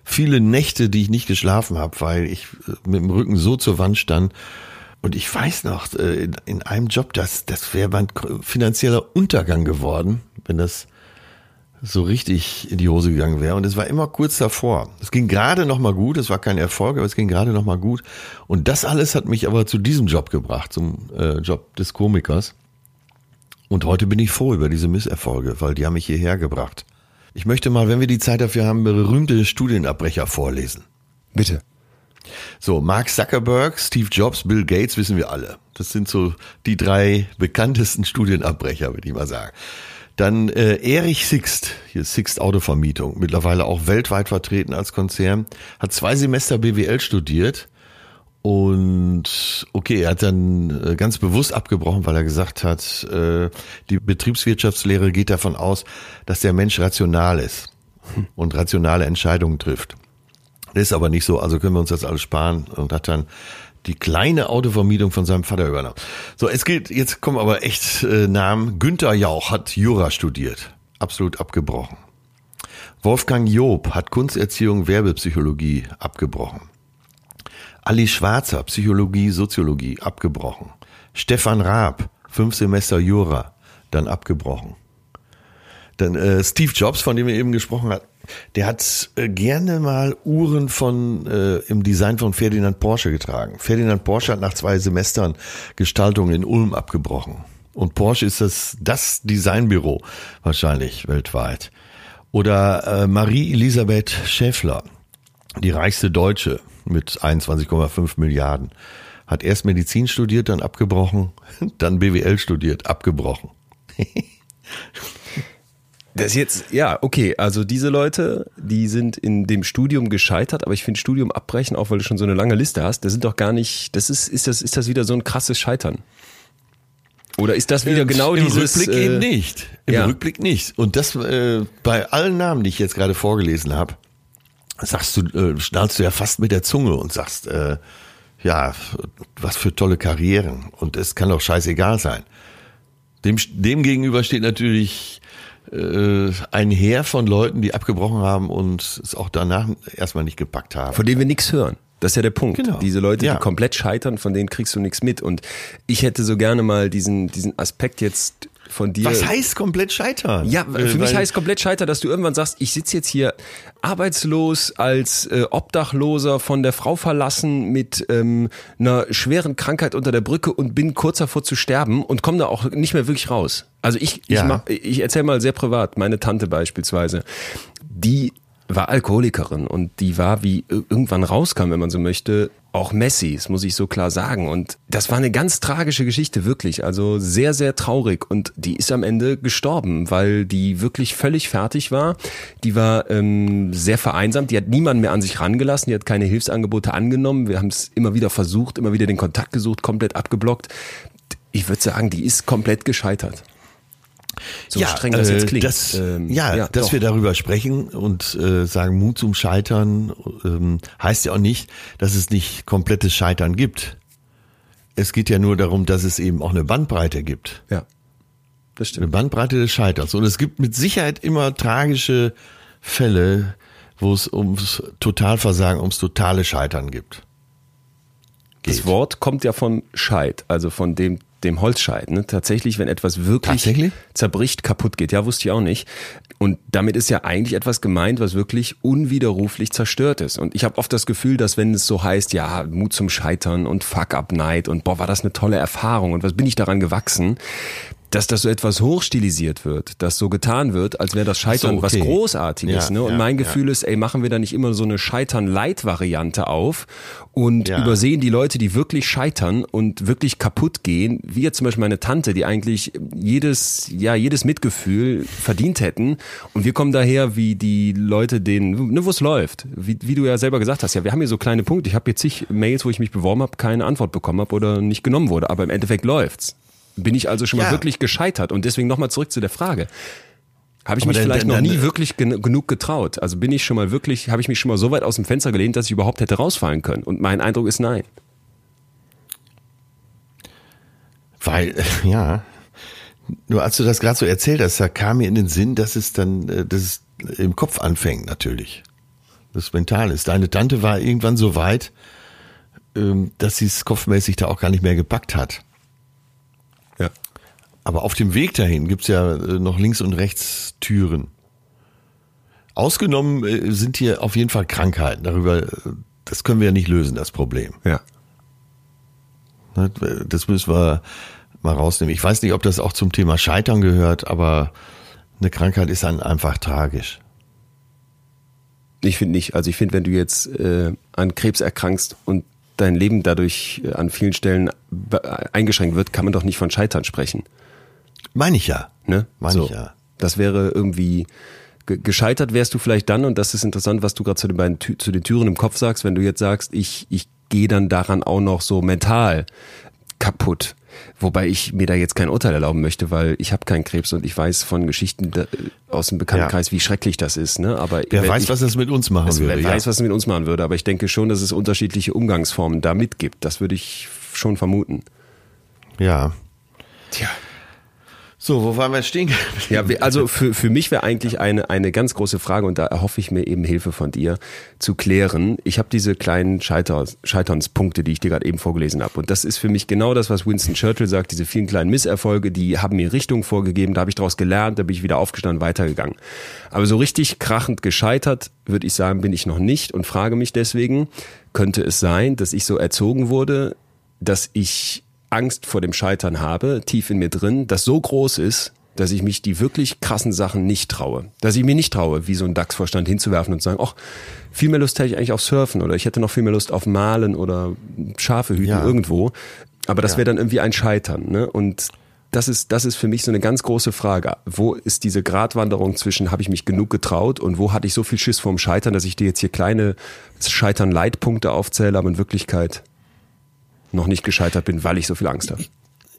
Viele Nächte, die ich nicht geschlafen habe, weil ich äh, mit dem Rücken so zur Wand stand. Und ich weiß noch, äh, in, in einem Job, das, das wäre mein finanzieller Untergang geworden, wenn das so richtig in die Hose gegangen wäre. Und es war immer kurz davor. Es ging gerade noch mal gut. Es war kein Erfolg, aber es ging gerade noch mal gut. Und das alles hat mich aber zu diesem Job gebracht, zum äh, Job des Komikers. Und heute bin ich froh über diese Misserfolge, weil die haben mich hierher gebracht. Ich möchte mal, wenn wir die Zeit dafür haben, berühmte Studienabbrecher vorlesen. Bitte. So, Mark Zuckerberg, Steve Jobs, Bill Gates wissen wir alle. Das sind so die drei bekanntesten Studienabbrecher, würde ich mal sagen. Dann äh, Erich Sixt, hier Sixt Autovermietung, mittlerweile auch weltweit vertreten als Konzern, hat zwei Semester BWL studiert und okay, er hat dann äh, ganz bewusst abgebrochen, weil er gesagt hat, äh, die Betriebswirtschaftslehre geht davon aus, dass der Mensch rational ist und rationale Entscheidungen trifft. Das ist aber nicht so, also können wir uns das alles sparen und hat dann die kleine Autovermietung von seinem Vater übernommen. So, es gilt, jetzt kommen aber echt äh, Namen. Günther Jauch hat Jura studiert, absolut abgebrochen. Wolfgang Job hat Kunsterziehung, Werbepsychologie abgebrochen. Ali Schwarzer, Psychologie, Soziologie, abgebrochen. Stefan Raab, fünf Semester Jura, dann abgebrochen. Dann äh, Steve Jobs, von dem wir eben gesprochen hat, der hat äh, gerne mal Uhren von äh, im Design von Ferdinand Porsche getragen. Ferdinand Porsche hat nach zwei Semestern Gestaltung in Ulm abgebrochen. Und Porsche ist das das Designbüro wahrscheinlich weltweit. Oder äh, Marie Elisabeth Schäffler, die reichste Deutsche mit 21,5 Milliarden, hat erst Medizin studiert, dann abgebrochen, <laughs> dann BWL studiert, abgebrochen. <laughs> Das ist jetzt, ja, okay, also diese Leute, die sind in dem Studium gescheitert, aber ich finde Studium abbrechen, auch weil du schon so eine lange Liste hast, das sind doch gar nicht, das ist, ist das, ist das wieder so ein krasses Scheitern? Oder ist das wieder genau Im dieses... Rückblick äh, eben nicht. Im ja. Rückblick nicht. Und das äh, bei allen Namen, die ich jetzt gerade vorgelesen habe, sagst du, äh, schnallst du ja fast mit der Zunge und sagst, äh, ja, was für tolle Karrieren. Und es kann doch scheißegal sein. Dem, dem gegenüber steht natürlich äh, ein Heer von Leuten, die abgebrochen haben und es auch danach erstmal nicht gepackt haben. Von denen wir nichts hören. Das ist ja der Punkt. Genau. Diese Leute, Ja. die komplett scheitern, von denen kriegst du nichts mit. Und ich hätte so gerne mal diesen, diesen Aspekt jetzt von dir. Was heißt komplett scheitern? Ja, Äh, für mich weil- heißt komplett scheitern, dass du irgendwann sagst, ich sitze jetzt hier arbeitslos als äh, Obdachloser von der Frau verlassen mit ähm, einer schweren Krankheit unter der Brücke und bin kurz davor zu sterben und komme da auch nicht mehr wirklich raus. Also ich, ich, Ja. mach, ich erzähle mal sehr privat, meine Tante beispielsweise, die war Alkoholikerin und die war, wie irgendwann rauskam, wenn man so möchte, auch Messi, das muss ich so klar sagen. Und das war eine ganz tragische Geschichte, wirklich. Also sehr, sehr traurig. Und die ist am Ende gestorben, weil die wirklich völlig fertig war. Die war ähm, sehr vereinsamt. Die hat niemanden mehr an sich rangelassen. Die hat keine Hilfsangebote angenommen. Wir haben es immer wieder versucht, immer wieder den Kontakt gesucht, komplett abgeblockt. Ich würde sagen, die ist komplett gescheitert. So ja, streng das jetzt äh, klingt. Das, ähm, ja, ja, dass doch. wir darüber sprechen und äh, sagen, Mut zum Scheitern ähm, heißt ja auch nicht, dass es nicht komplettes Scheitern gibt. Es geht ja nur darum, dass es eben auch eine Bandbreite gibt. Ja, das stimmt. Eine Bandbreite des Scheiterns. Und es gibt mit Sicherheit immer tragische Fälle, wo es ums Totalversagen, ums totale Scheitern gibt. Geht. Das Wort kommt ja von Scheit, also von dem dem Holzscheit. Ne? Tatsächlich, wenn etwas wirklich zerbricht, kaputt geht. Ja, wusste ich auch nicht. Und damit ist ja eigentlich etwas gemeint, was wirklich unwiderruflich zerstört ist. Und ich habe oft das Gefühl, dass wenn es so heißt, ja, Mut zum Scheitern und Fuck-up-Night und boah, war das eine tolle Erfahrung und was bin ich daran gewachsen, dass das so etwas hochstilisiert wird, dass so getan wird, als wäre das Scheitern so, okay. was Großartiges. Ja, ne? Und ja, mein Gefühl ja. ist, ey, machen wir da nicht immer so eine Scheitern-Light-Variante auf und übersehen die Leute, die wirklich scheitern und wirklich kaputt gehen, wie jetzt zum Beispiel meine Tante, die eigentlich jedes, ja, jedes Mitgefühl verdient hätten. Und wir kommen daher wie die Leute, denen, ne, wo es läuft. Wie, wie du ja selber gesagt hast, ja, wir haben hier so kleine Punkte. Ich habe jetzt zig Mails, wo ich mich beworben habe, keine Antwort bekommen habe oder nicht genommen wurde. Aber im Endeffekt läuft's. Bin ich also schon mal ja. wirklich gescheitert? Und deswegen nochmal zurück zu der Frage. Habe ich Aber mich vielleicht noch nie wirklich gen genug getraut? Also bin ich schon mal wirklich, habe ich mich schon mal so weit aus dem Fenster gelehnt, dass ich überhaupt hätte rausfallen können? Und mein Eindruck ist nein. Weil, <laughs> ja, nur als du das gerade so erzählt hast, da kam mir in den Sinn, dass es dann, äh, dass es im Kopf anfängt natürlich. Das mental ist. Deine Tante war irgendwann so weit, ähm, dass sie es kopfmäßig da auch gar nicht mehr gepackt hat. Aber auf dem Weg dahin gibt's ja äh, noch links und rechts Türen. Ausgenommen äh, sind hier auf jeden Fall Krankheiten. Darüber, äh, das können wir ja nicht lösen, das Problem. Ja. Ne, das müssen wir mal rausnehmen. Ich weiß nicht, ob das auch zum Thema Scheitern gehört, aber eine Krankheit ist dann einfach tragisch. Ich finde nicht. Also ich finde, wenn du jetzt äh, an Krebs erkrankst und dein Leben dadurch an vielen Stellen eingeschränkt wird, kann man doch nicht von Scheitern sprechen. Meine ich ja. Ne? Meine so. ich ja. Das wäre irgendwie gescheitert wärst du vielleicht dann und das ist interessant, was du gerade zu den beiden zu den Türen im Kopf sagst, wenn du jetzt sagst, ich ich gehe dann daran auch noch so mental kaputt. Wobei ich mir da jetzt kein Urteil erlauben möchte, weil ich habe keinen Krebs und ich weiß von Geschichten aus dem Bekanntenkreis, ja. wie schrecklich das ist. Ne? Aber wer weiß, ich, was das mit uns machen es, würde. Wer ja. weiß, was es mit uns machen würde. Aber ich denke schon, dass es unterschiedliche Umgangsformen damit gibt. Das würde ich schon vermuten. Ja. Tja. So, wo waren wir stehen? Ja, also für, für mich wäre eigentlich eine, eine ganz große Frage und da erhoffe ich mir eben Hilfe von dir zu klären. Ich habe diese kleinen Scheiter, Scheiternspunkte, die ich dir gerade eben vorgelesen habe. Und das ist für mich genau das, was Winston Churchill sagt, diese vielen kleinen Misserfolge, die haben mir Richtung vorgegeben, da habe ich daraus gelernt, da bin ich wieder aufgestanden, weitergegangen. Aber so richtig krachend gescheitert, würde ich sagen, bin ich noch nicht und frage mich deswegen, könnte es sein, dass ich so erzogen wurde, dass ich Angst vor dem Scheitern habe, tief in mir drin, das so groß ist, dass ich mich die wirklich krassen Sachen nicht traue. Dass ich mir nicht traue, wie so ein DAX-Vorstand hinzuwerfen und zu sagen, ach, viel mehr Lust hätte ich eigentlich auf Surfen oder ich hätte noch viel mehr Lust auf Malen oder Schafe hüten ja. irgendwo. Aber das ja. wäre dann irgendwie ein Scheitern. Ne? Und das ist, das ist für mich so eine ganz große Frage. Wo ist diese Gratwanderung zwischen, habe ich mich genug getraut und wo hatte ich so viel Schiss vorm Scheitern, dass ich dir jetzt hier kleine Scheitern-Leitpunkte aufzähle, aber in Wirklichkeit noch nicht gescheitert bin, weil ich so viel Angst habe.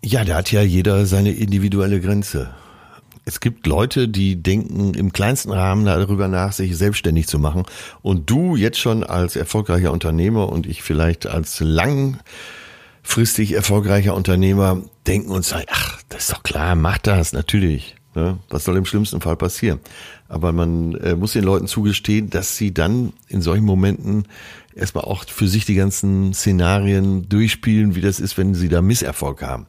Ja, da hat ja jeder seine individuelle Grenze. Es gibt Leute, die denken im kleinsten Rahmen darüber nach, sich selbstständig zu machen. Und du jetzt schon als erfolgreicher Unternehmer und ich vielleicht als langfristig erfolgreicher Unternehmer denken uns, sagen, ach, das ist doch klar, mach das, natürlich. Ne? Was soll im schlimmsten Fall passieren? Aber man äh, muss den Leuten zugestehen, dass sie dann in solchen Momenten erstmal auch für sich die ganzen Szenarien durchspielen, wie das ist, wenn sie da Misserfolg haben.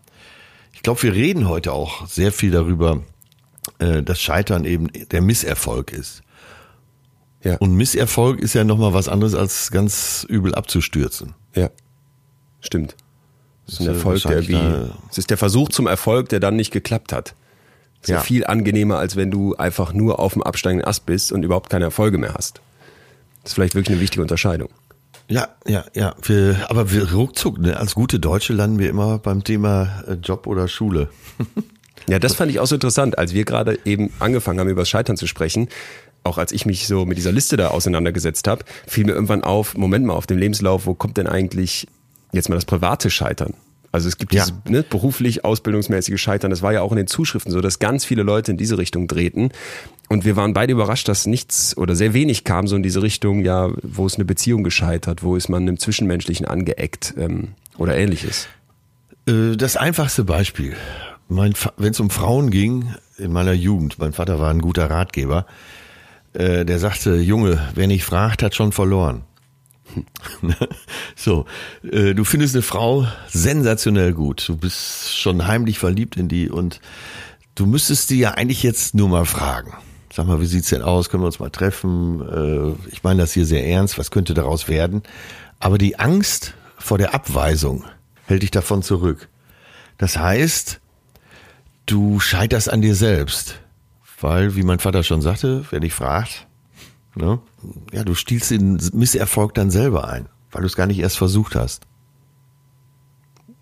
Ich glaube, wir reden heute auch sehr viel darüber, äh, dass Scheitern eben der Misserfolg ist. Ja. Und Misserfolg ist ja nochmal was anderes, als ganz übel abzustürzen. Ja. Stimmt. Das ist ein Erfolg, der wie, es ist der Versuch zum Erfolg, der dann nicht geklappt hat. Ist ja. viel angenehmer, als wenn du einfach nur auf dem absteigenden Ast bist und überhaupt keine Erfolge mehr hast. Das ist vielleicht wirklich eine wichtige Unterscheidung. Ja, ja, ja. Wir, aber wir ruckzuck, ne, als gute Deutsche landen wir immer beim Thema äh, Job oder Schule. <laughs> Ja, das fand ich auch so interessant, als wir gerade eben angefangen haben, über das Scheitern zu sprechen. Auch als ich mich so mit dieser Liste da auseinandergesetzt habe, fiel mir irgendwann auf, Moment mal, auf dem Lebenslauf, wo kommt denn eigentlich jetzt mal das private Scheitern? Also es gibt Ja. dieses ne, beruflich, ausbildungsmäßige Scheitern. Das war ja auch in den Zuschriften so, dass ganz viele Leute in diese Richtung drehten. Und wir waren beide überrascht, dass nichts oder sehr wenig kam so in diese Richtung, ja, wo ist eine Beziehung gescheitert, wo ist man im Zwischenmenschlichen angeeckt ähm, oder ähnliches. Äh, Das einfachste Beispiel. Wenn es um Frauen ging, in meiner Jugend, mein Vater war ein guter Ratgeber, äh, der sagte, Junge, wer nicht fragt, hat schon verloren. <laughs> so, äh, du findest eine Frau sensationell gut. Du bist schon heimlich verliebt in die und du müsstest die ja eigentlich jetzt nur mal fragen. Sag mal, wie sieht's denn aus? Können wir uns mal treffen? Äh, ich meine das hier sehr ernst. Was könnte daraus werden? Aber die Angst vor der Abweisung hält dich davon zurück. Das heißt, du scheiterst an dir selbst. Weil, wie mein Vater schon sagte, wer dich fragt, ne, ja, du stiehlst den Misserfolg dann selber ein, weil du es gar nicht erst versucht hast.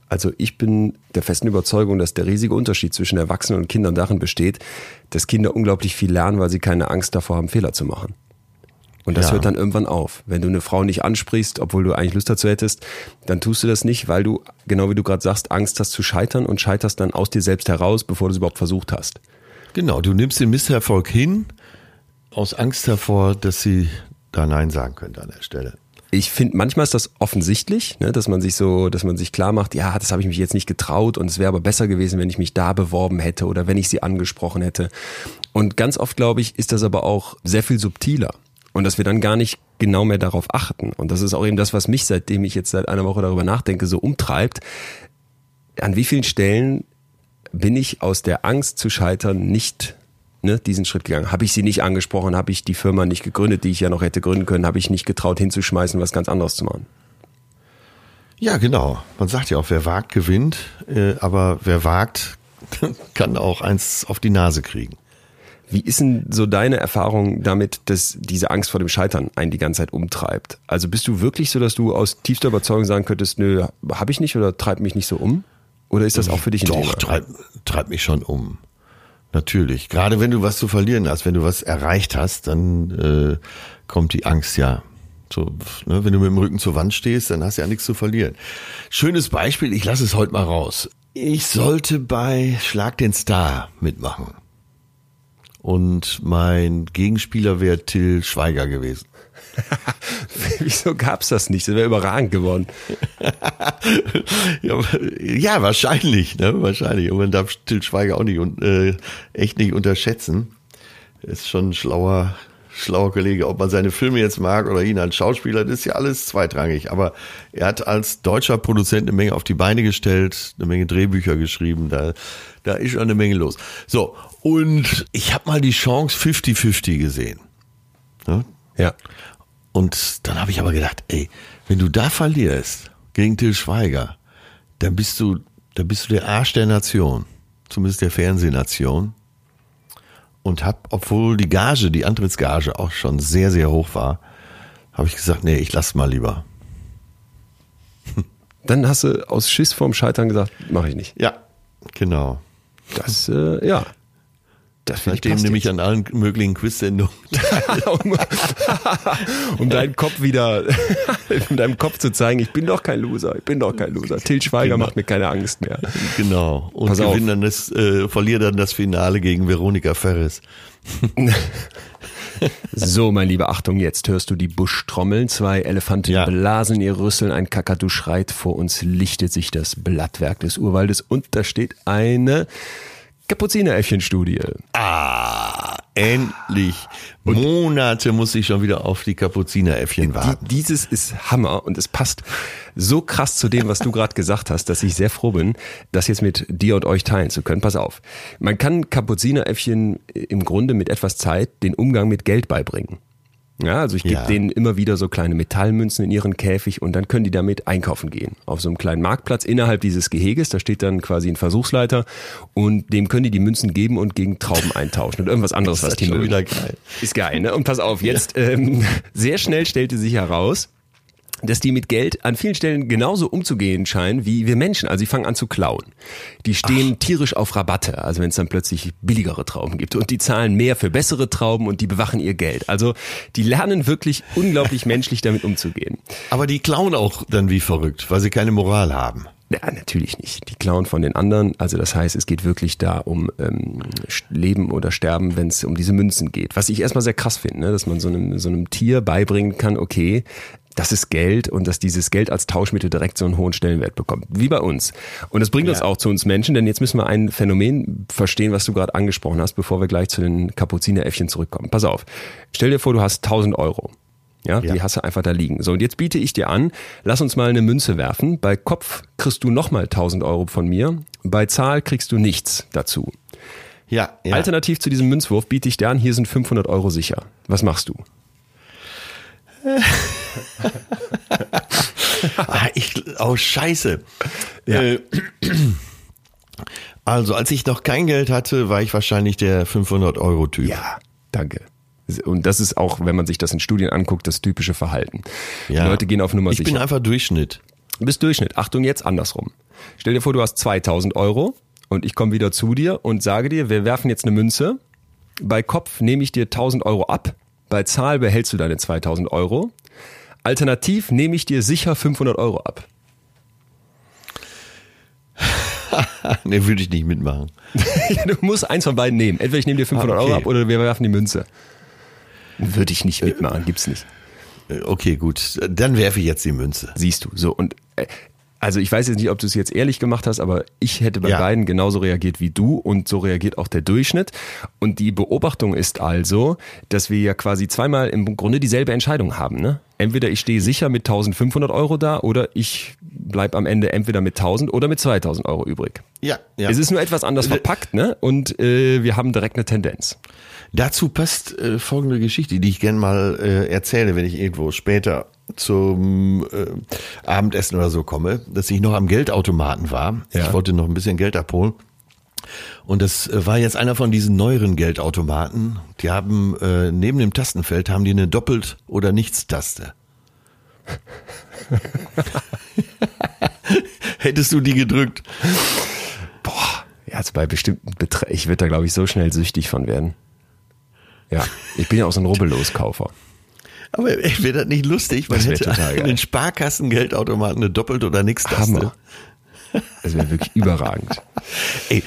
Also ich bin der festen Überzeugung, dass der riesige Unterschied zwischen Erwachsenen und Kindern darin besteht, dass Kinder unglaublich viel lernen, weil sie keine Angst davor haben, Fehler zu machen. Und das Ja. hört dann irgendwann auf. Wenn du eine Frau nicht ansprichst, obwohl du eigentlich Lust dazu hättest, dann tust du das nicht, weil du, genau wie du gerade sagst, Angst hast zu scheitern und scheiterst dann aus dir selbst heraus, bevor du es überhaupt versucht hast. Genau, du nimmst den Misserfolg hin, aus Angst davor, dass sie da Nein sagen könnte an der Stelle. Ich finde, manchmal ist das offensichtlich, ne, dass man sich so, dass man sich klar macht, ja, das habe ich mich jetzt nicht getraut und es wäre aber besser gewesen, wenn ich mich da beworben hätte oder wenn ich sie angesprochen hätte. Und ganz oft, glaube ich, ist das aber auch sehr viel subtiler und dass wir dann gar nicht genau mehr darauf achten. Und das ist auch eben das, was mich, seitdem ich jetzt seit einer Woche darüber nachdenke, so umtreibt. An wie vielen Stellen bin ich aus der Angst zu scheitern nicht ne, diesen Schritt gegangen? Habe ich sie nicht angesprochen? Habe ich die Firma nicht gegründet, die ich ja noch hätte gründen können? Habe ich nicht getraut hinzuschmeißen, was ganz anderes zu machen? Ja, genau. Man sagt ja auch, wer wagt, gewinnt. Äh, aber wer wagt, <laughs> kann auch eins auf die Nase kriegen. Wie ist denn so deine Erfahrung damit, dass diese Angst vor dem Scheitern einen die ganze Zeit umtreibt? Also bist du wirklich so, dass du aus tiefster Überzeugung sagen könntest, nö, habe ich nicht oder treibt mich nicht so um? Oder ist das auch für dich ein Doch, Thema? treibt treib mich schon um. Natürlich. Gerade wenn du was zu verlieren hast, wenn du was erreicht hast, dann äh, kommt die Angst ja. So, ne, wenn du mit dem Rücken zur Wand stehst, dann hast du ja nichts zu verlieren. Schönes Beispiel, ich lasse es heute mal raus. Ich sollte bei Schlag den Star mitmachen. Und mein Gegenspieler wäre Till Schweiger gewesen. <laughs> Wieso gab's das nicht? Das wäre überragend geworden. ja, wahrscheinlich, ne? Wahrscheinlich. Und man darf Till Schweiger auch nicht und äh, echt nicht unterschätzen. Ist schon ein schlauer, schlauer Kollege. Ob man seine Filme jetzt mag oder ihn als Schauspieler, das ist ja alles zweitrangig. Aber er hat als deutscher Produzent eine Menge auf die Beine gestellt, eine Menge Drehbücher geschrieben. Da, da ist schon eine Menge los. So, und ich habe mal die Chance 50-50 gesehen. Ne? Ja. Und dann habe ich aber gedacht, ey, wenn du da verlierst gegen Till Schweiger, dann bist du, dann bist du der Arsch der Nation, zumindest der Fernsehnation. Und hab, obwohl die Gage, die Antrittsgage auch schon sehr, sehr hoch war, habe ich gesagt, nee, ich lass mal lieber. <laughs> Dann hast du aus Schiss vorm Scheitern gesagt, mache ich nicht. Ja, genau. Das, äh, ja. Das ich Seitdem passt nehme ich jetzt. an allen möglichen Quiz-Sendungen. <laughs> um, deinen Kopf wieder, <laughs> um deinem Kopf zu zeigen, ich bin doch kein Loser, ich bin doch kein Loser. Till Schweiger Genau. macht mir keine Angst mehr. genau. Und Pass auf. gewinne dann das, äh, verliere dann das Finale gegen Veronika Ferris. <laughs> So, mein Lieber, Achtung, jetzt hörst du die Buschtrommeln. Zwei Elefanten Ja. blasen ihr Rüsseln, ein Kakadu schreit, vor uns lichtet sich das Blattwerk des Urwaldes und da steht eine Kapuzineräffchen-Studie. Ah, endlich. Monate muss ich schon wieder auf die Kapuzineräffchen warten. Die, dieses ist Hammer und es passt so krass zu dem, was du gerade gesagt hast, dass ich sehr froh bin, das jetzt mit dir und euch teilen zu können. Pass auf. Man kann Kapuzineräffchen im Grunde mit etwas Zeit den Umgang mit Geld beibringen. Ja, also ich gebe Ja. denen immer wieder so kleine Metallmünzen in ihren Käfig und dann können die damit einkaufen gehen. Auf so einem kleinen Marktplatz innerhalb dieses Geheges, da steht dann quasi ein Versuchsleiter und dem können die die Münzen geben und gegen Trauben eintauschen und irgendwas anderes, was die mögen. wieder geil. Ist geil, ne? Und pass auf, jetzt ähm, <laughs> sehr schnell stellte sich heraus, dass die mit Geld an vielen Stellen genauso umzugehen scheinen wie wir Menschen. Also die fangen an zu klauen. Die stehen tierisch auf Rabatte, also wenn es dann plötzlich billigere Trauben gibt. Und die zahlen mehr für bessere Trauben und die bewachen ihr Geld. Also die lernen wirklich unglaublich <laughs> menschlich damit umzugehen. Aber die klauen auch dann wie verrückt, weil sie keine Moral haben. Ja, natürlich nicht. Die klauen von den anderen. Also das heißt, es geht wirklich da um ähm, Leben oder Sterben, wenn es um diese Münzen geht. Was ich erstmal sehr krass finde, ne? dass man so einem, so einem Tier beibringen kann, okay, das ist Geld und dass dieses Geld als Tauschmittel direkt so einen hohen Stellenwert bekommt. Wie bei uns. Und das bringt uns auch zu uns Menschen, denn jetzt müssen wir ein Phänomen verstehen, was du gerade angesprochen hast, bevor wir gleich zu den Kapuzineräffchen zurückkommen. Pass auf. Stell dir vor, du hast 1000 Euro. Ja, Ja. die hast du einfach da liegen. So, und jetzt biete ich dir an, lass uns mal eine Münze werfen. Bei Kopf kriegst du nochmal 1000 Euro von mir. Bei Zahl kriegst du nichts dazu. Ja, ja. Alternativ zu diesem Münzwurf biete ich dir an, hier sind 500 Euro sicher. Was machst du? Ah, ich, oh, scheiße. Ja. Äh, also, als ich noch kein Geld hatte, war ich wahrscheinlich der 500-Euro-Typ. Ja, danke. Und das ist auch, wenn man sich das in Studien anguckt, das typische Verhalten. Die Leute gehen auf Nummer Ich sicher. bin einfach Durchschnitt. Du bist Durchschnitt. Achtung, jetzt andersrum. Stell dir vor, du hast 2000 Euro und ich komme wieder zu dir und sage dir, wir werfen jetzt eine Münze. Bei Kopf nehme ich dir 1000 Euro ab. Bei Zahl behältst du deine 2000 Euro. Alternativ nehme ich dir sicher 500 Euro ab. <laughs> ne, würde ich nicht mitmachen. <laughs> du musst eins von beiden nehmen. Entweder ich nehme dir 500 Ah, okay. Euro ab oder wir werfen die Münze. Würde ich nicht mitmachen, gibt's nicht. Äh, Okay, gut. Dann werfe ich jetzt die Münze. Siehst du. So und äh, also ich weiß jetzt nicht, ob du es jetzt ehrlich gemacht hast, aber ich hätte bei Ja. beiden genauso reagiert wie du und so reagiert auch der Durchschnitt. Und die Beobachtung ist also, dass wir ja quasi zweimal im Grunde dieselbe Entscheidung haben. Ne? Entweder ich stehe sicher mit 1500 Euro da oder ich bleib am Ende entweder mit 1000 oder mit 2000 Euro übrig. Ja, ja. Es ist nur etwas anders verpackt ne? und äh, wir haben direkt eine Tendenz. Dazu passt äh, folgende Geschichte, die ich gern mal äh, erzähle, wenn ich irgendwo später zum äh, Abendessen oder so komme, dass ich noch am Geldautomaten war. Ja. Ich wollte noch ein bisschen Geld abholen. Und das äh, war jetzt einer von diesen neueren Geldautomaten. Die haben äh, neben dem Tastenfeld haben die eine Doppelt- oder Nichts-Taste. <laughs> Hättest du die gedrückt? Boah, ja, also bei bestimmten Beträgen, ich würde da glaube ich so schnell süchtig von werden. Ja, ich bin ja auch so ein Rubbelloskäufer. Aber wäre das nicht lustig? Man hätte total geil. einen Sparkassengeldautomaten eine Doppelt- oder Nichts-Taste. Hammer. Das wäre wirklich überragend. <laughs> Ey,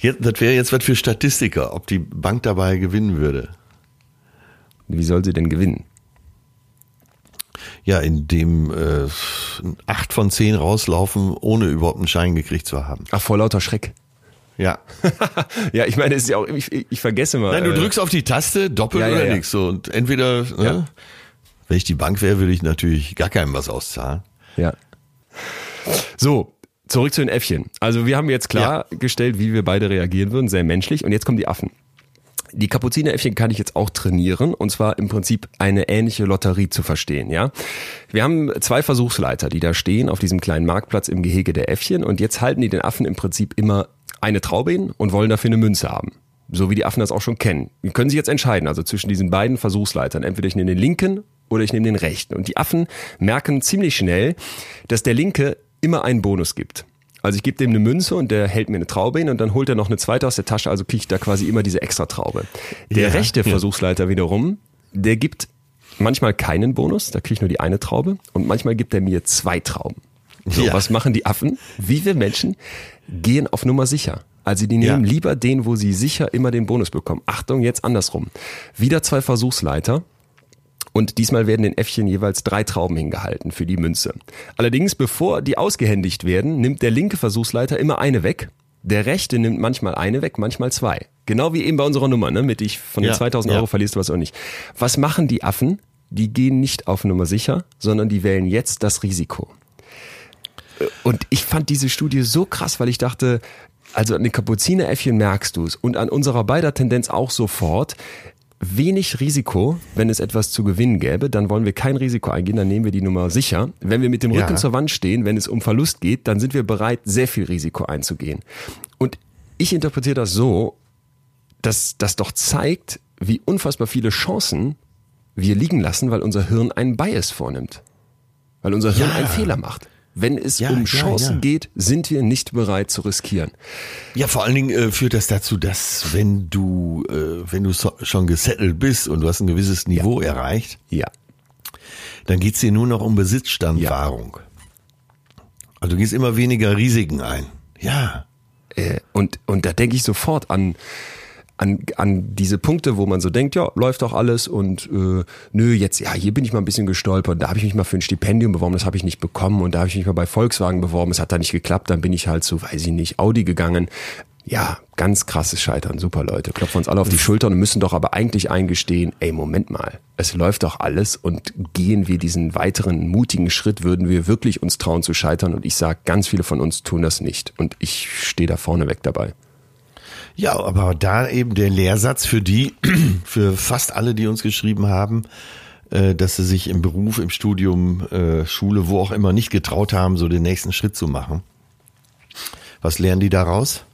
jetzt, das wäre jetzt was für Statistiker, ob die Bank dabei gewinnen würde. Wie soll sie denn gewinnen? Ja, indem äh, acht von zehn rauslaufen, ohne überhaupt einen Schein gekriegt zu haben. Ach, vor lauter Schreck. Ja. <laughs> ja, ich meine, es ist ja auch, ich, ich vergesse mal. Nein, du äh, drückst auf die Taste, doppelt Ja, ja, oder ja. nichts. So, und entweder, ne, Ja. wenn ich die Bank wäre, würde ich natürlich gar keinem was auszahlen. Ja. So, zurück zu den Äffchen. Also wir haben jetzt klargestellt, wie wir beide reagieren würden, sehr menschlich. Und jetzt kommen die Affen. Die Kapuzineräffchen kann ich jetzt auch trainieren und zwar im Prinzip eine ähnliche Lotterie zu verstehen, ja. Wir haben zwei Versuchsleiter, die da stehen auf diesem kleinen Marktplatz im Gehege der Äffchen und jetzt halten die den Affen im Prinzip immer eine Traube hin und wollen dafür eine Münze haben. So wie die Affen das auch schon kennen. Die können sich jetzt entscheiden, also zwischen diesen beiden Versuchsleitern. Entweder ich nehme den linken oder ich nehme den rechten. Und die Affen merken ziemlich schnell, dass der linke immer einen Bonus gibt. Also ich gebe dem eine Münze und der hält mir eine Traube hin und dann holt er noch eine zweite aus der Tasche, also kriege ich da quasi immer diese extra Traube. Der Ja, rechte ja. Versuchsleiter wiederum, der gibt manchmal keinen Bonus, da kriege ich nur die eine Traube und manchmal gibt er mir zwei Trauben. So, Ja. was machen die Affen? Wie wir Menschen gehen auf Nummer sicher. Also die nehmen Ja. lieber den, wo sie sicher immer den Bonus bekommen. Achtung, jetzt andersrum. Wieder zwei Versuchsleiter. Und diesmal werden den Äffchen jeweils drei Trauben hingehalten für die Münze. Allerdings, bevor die ausgehändigt werden, nimmt der linke Versuchsleiter immer eine weg. Der rechte nimmt manchmal eine weg, manchmal zwei. Genau wie eben bei unserer Nummer, ne? Mit ich von den Ja, 2000 ja. Euro verlierst du was auch nicht. Was machen die Affen? Die gehen nicht auf Nummer sicher, sondern die wählen jetzt das Risiko. Und ich fand diese Studie so krass, weil ich dachte, also an den Kapuzineräffchen merkst du es und an unserer beider Tendenz auch sofort. wenig Risiko, wenn es etwas zu gewinnen gäbe, dann wollen wir kein Risiko eingehen, dann nehmen wir die Nummer sicher. Wenn wir mit dem Rücken Ja. zur Wand stehen, wenn es um Verlust geht, dann sind wir bereit, sehr viel Risiko einzugehen. Und ich interpretiere das so, dass das doch zeigt, wie unfassbar viele Chancen wir liegen lassen, weil unser Hirn einen Bias vornimmt. Weil unser Hirn Ja. einen Fehler macht. Wenn es Ja, um ja, Chancen ja. geht, sind wir nicht bereit zu riskieren. Ja, vor allen Dingen äh, führt das dazu, dass wenn du, äh, wenn du so, schon gesettelt bist und du hast ein gewisses Niveau erreicht, Ja. dann geht's dir nur noch um Besitzstandwahrung. Also du gehst immer weniger Risiken ein. Ja. Äh, und, und da denke ich sofort an, an, an diese Punkte, wo man so denkt, ja, läuft doch alles und äh, nö, jetzt, ja, hier bin ich mal ein bisschen gestolpert, da habe ich mich mal für ein Stipendium beworben, das habe ich nicht bekommen und da habe ich mich mal bei Volkswagen beworben, es hat da nicht geklappt, dann bin ich halt zu, weiß ich nicht, Audi gegangen. Ja, ganz krasses Scheitern, super Leute, klopfen uns alle auf die Schultern und müssen doch aber eigentlich eingestehen, ey, Moment mal, es läuft doch alles und gehen wir diesen weiteren mutigen Schritt, würden wir wirklich uns trauen zu scheitern und ich sage, ganz viele von uns tun das nicht und ich stehe da vorne weg dabei. Ja, aber da eben der Lehrsatz für die, <clears throat> für fast alle, die uns geschrieben haben, äh, dass sie sich im Beruf, im Studium, äh, Schule, wo auch immer nicht getraut haben, so den nächsten Schritt zu machen. Was lernen die daraus?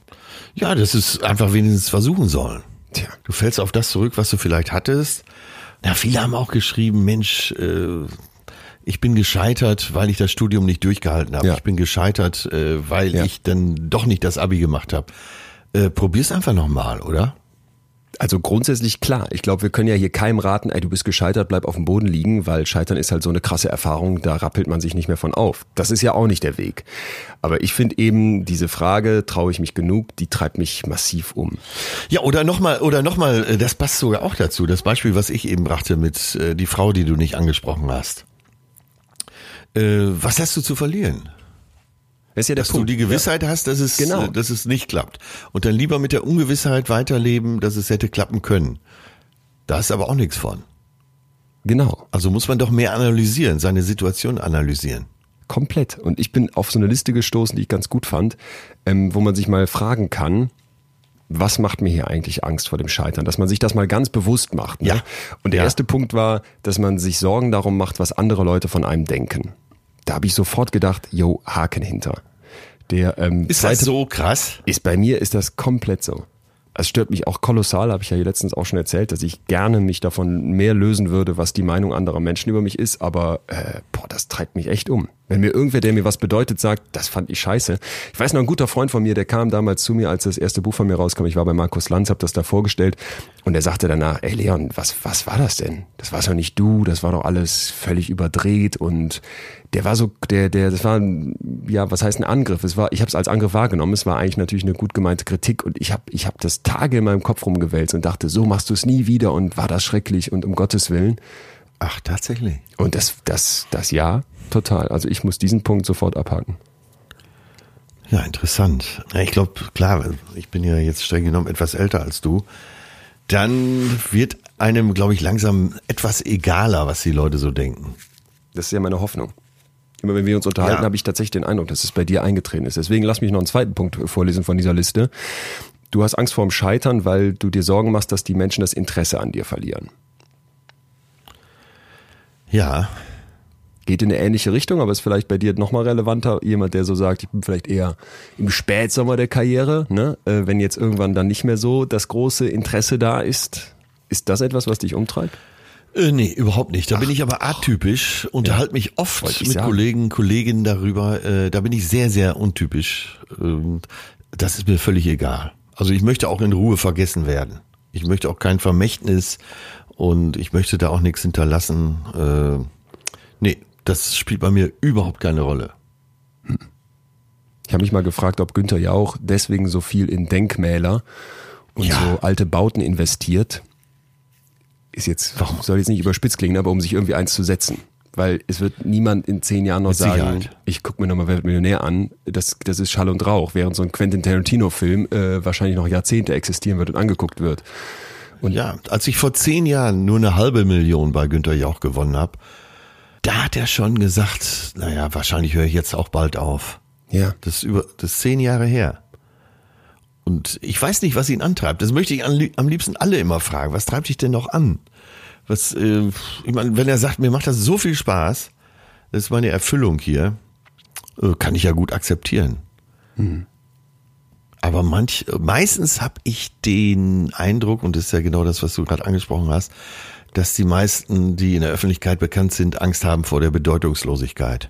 Ja, dass es einfach wenigstens versuchen sollen. Tja. Du fällst auf das zurück, was du vielleicht hattest. Ja, viele haben auch geschrieben, Mensch, äh, ich bin gescheitert, weil ich das Studium nicht durchgehalten habe. Ja. Ich bin gescheitert, weil Ja. ich dann doch nicht das Abi gemacht habe. Äh, probier's einfach nochmal, oder? Also grundsätzlich klar. Ich glaube, wir können ja hier keinem raten, ey, du bist gescheitert, bleib auf dem Boden liegen, weil Scheitern ist halt so eine krasse Erfahrung, da rappelt man sich nicht mehr von auf. Das ist ja auch nicht der Weg. Aber ich finde eben diese Frage, traue ich mich genug, die treibt mich massiv um. Ja, oder nochmal, oder nochmal, äh, das passt sogar auch dazu. Das Beispiel, was ich eben brachte mit äh, die Frau, die du nicht angesprochen hast. Äh, was hast du zu verlieren? Das ist ja der Dass Punkt. du die Gewissheit hast, dass es, Genau. dass es nicht klappt. Und dann lieber mit der Ungewissheit weiterleben, dass es hätte klappen können. Da ist aber auch nichts von. Genau. Also muss man doch mehr analysieren, seine Situation analysieren. Komplett. Und ich bin auf so eine Liste gestoßen, die ich ganz gut fand, ähm, wo man sich mal fragen kann, was macht mir hier eigentlich Angst vor dem Scheitern? Dass man sich das mal ganz bewusst macht. Ne? Ja. Und der Ja. erste Punkt war, dass man sich Sorgen darum macht, was andere Leute von einem denken. Da habe ich sofort gedacht, yo, Haken hinter. Der ähm, Ist zweite das so krass? ist bei mir ist das komplett so. Es stört mich auch kolossal, habe ich ja hier letztens auch schon erzählt, dass ich gerne mich davon mehr lösen würde, was die Meinung anderer Menschen über mich ist, aber äh, boah, das treibt mich echt um. Wenn mir irgendwer, der mir was bedeutet, sagt, das fand ich scheiße. Ich weiß noch, ein guter Freund von mir, der kam damals zu mir, als das erste Buch von mir rauskam. Ich war bei Markus Lanz, habe das da vorgestellt und er sagte danach, ey Leon, was, was war das denn? Das war doch nicht du, das war doch alles völlig überdreht und der war so, der, der, das war, ja, was heißt ein Angriff? Es war, ich habe es als Angriff wahrgenommen. Es war eigentlich natürlich eine gut gemeinte Kritik und ich habe, ich habe das Tage in meinem Kopf rumgewälzt und dachte, so machst du es nie wieder und war das schrecklich und um Gottes willen. Ach, tatsächlich. Und das, das, das ja, total. Also ich muss diesen Punkt sofort abhaken. Ja, interessant. Ja, ich glaube, klar, ich bin ja jetzt streng genommen etwas älter als du. Dann wird einem, glaube ich, langsam etwas egaler, was die Leute so denken. Das ist ja meine Hoffnung. Immer wenn wir uns unterhalten, Ja. habe ich tatsächlich den Eindruck, dass es bei dir eingetreten ist. Deswegen lass mich noch einen zweiten Punkt vorlesen von dieser Liste. Du hast Angst vorm Scheitern, weil du dir Sorgen machst, dass die Menschen das Interesse an dir verlieren. Ja, Geht in eine ähnliche Richtung, aber ist vielleicht bei dir nochmal relevanter. Jemand, der so sagt, ich bin vielleicht eher im Spätsommer der Karriere, ne? Äh, wenn jetzt irgendwann dann nicht mehr so das große Interesse da ist. Ist das etwas, was dich umtreibt? Äh, nee, überhaupt nicht. Da bin ich aber atypisch, unterhalte mich oft Wollte ich mit sagen. Kollegen, Kolleginnen darüber. Äh, da bin ich sehr, sehr untypisch. Ähm, das ist mir völlig egal. Also ich möchte auch in Ruhe vergessen werden. Ich möchte auch kein Vermächtnis und ich möchte da auch nichts hinterlassen. Äh, nee, das spielt bei mir überhaupt keine Rolle. Ich habe mich mal gefragt, ob Günther Jauch deswegen so viel in Denkmäler und Ja. so alte Bauten investiert. Ist jetzt, warum soll jetzt nicht überspitzt klingen, aber um sich irgendwie eins zu setzen. Weil es wird niemand in zehn Jahren noch Mit sagen, Sicherheit. ich gucke mir nochmal Wer wird Millionär an. Das, das ist Schall und Rauch, während so ein Quentin Tarantino-Film äh, wahrscheinlich noch Jahrzehnte existieren wird und angeguckt wird. Und ja, als ich vor zehn Jahren nur eine halbe Million bei Günter Jauch gewonnen habe, da hat er schon gesagt, naja, wahrscheinlich höre ich jetzt auch bald auf. Ja. Das ist über, das ist zehn Jahre her. Und ich weiß nicht, was ihn antreibt. Das möchte ich am liebsten alle immer fragen. Was treibt dich denn noch an? Was, äh, ich meine, wenn er sagt, mir macht das so viel Spaß, das ist meine Erfüllung hier, äh, kann ich ja gut akzeptieren. Mhm. Aber manch, meistens habe ich den Eindruck, und das ist ja genau das, was du gerade angesprochen hast, dass die meisten, die in der Öffentlichkeit bekannt sind, Angst haben vor der Bedeutungslosigkeit.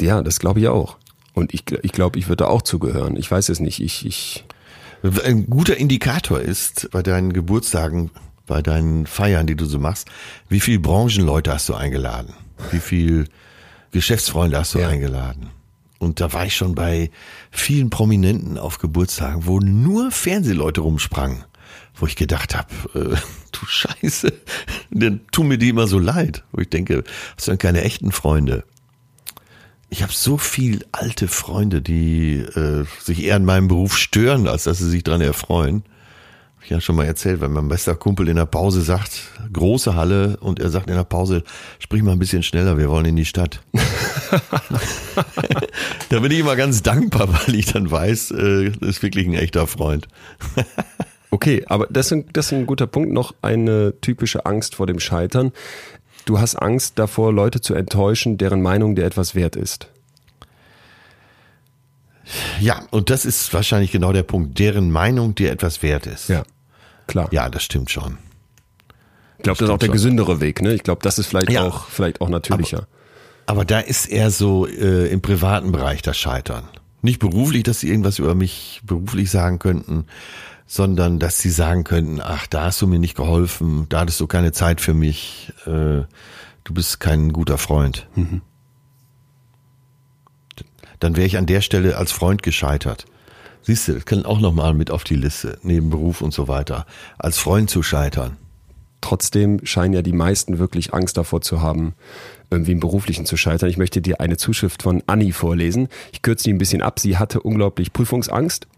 Ja, das glaube ich auch. Und ich, ich glaube, ich würde auch zugehören. Ich weiß es nicht. Ich, ich. Ein guter Indikator ist bei deinen Geburtstagen, bei deinen Feiern, die du so machst, wie viel Branchenleute hast du eingeladen? Wie viel Geschäftsfreunde hast du ja. eingeladen? Und da war ich schon bei vielen Prominenten auf Geburtstagen, wo nur Fernsehleute rumsprangen, wo ich gedacht habe, äh, <laughs> du Scheiße, dann tun mir die immer so leid. Wo ich denke, du denn keine echten Freunde? Ich habe so viel alte Freunde, die äh, sich eher an meinem Beruf stören, als dass sie sich dran erfreuen ich ja schon mal erzählt, wenn mein bester Kumpel in der Pause sagt, große Halle, und er sagt in der Pause, sprich mal ein bisschen schneller, wir wollen in die Stadt. <laughs> da bin ich immer ganz dankbar, weil ich dann weiß, äh, das ist wirklich ein echter Freund. okay, aber das ist, das ist ein guter Punkt. Noch eine typische Angst vor dem Scheitern. Du hast Angst davor, Leute zu enttäuschen, deren Meinung dir etwas wert ist. Ja, und das ist wahrscheinlich genau der Punkt, deren Meinung dir etwas wert ist. Ja. Klar. Ja, das stimmt schon. Ich glaube, das, ist auch der schon. gesündere Weg. Ne? Ich glaube, das ist vielleicht ja. auch vielleicht auch natürlicher. Aber, aber da ist eher so äh, im privaten Bereich das Scheitern. Nicht beruflich, dass sie irgendwas über mich beruflich sagen könnten, sondern dass sie sagen könnten, ach, da hast du mir nicht geholfen, da hattest du keine Zeit für mich, äh, du bist kein guter Freund. Mhm. Dann wäre ich an der Stelle als Freund gescheitert. Siehst du, das kann auch nochmal mit auf die Liste, neben Beruf und so weiter, als Freund zu scheitern. Trotzdem scheinen ja die meisten wirklich Angst davor zu haben, irgendwie im Beruflichen zu scheitern. Ich möchte dir eine Zuschrift von Anni vorlesen. Ich kürze die ein bisschen ab. Sie hatte unglaublich Prüfungsangst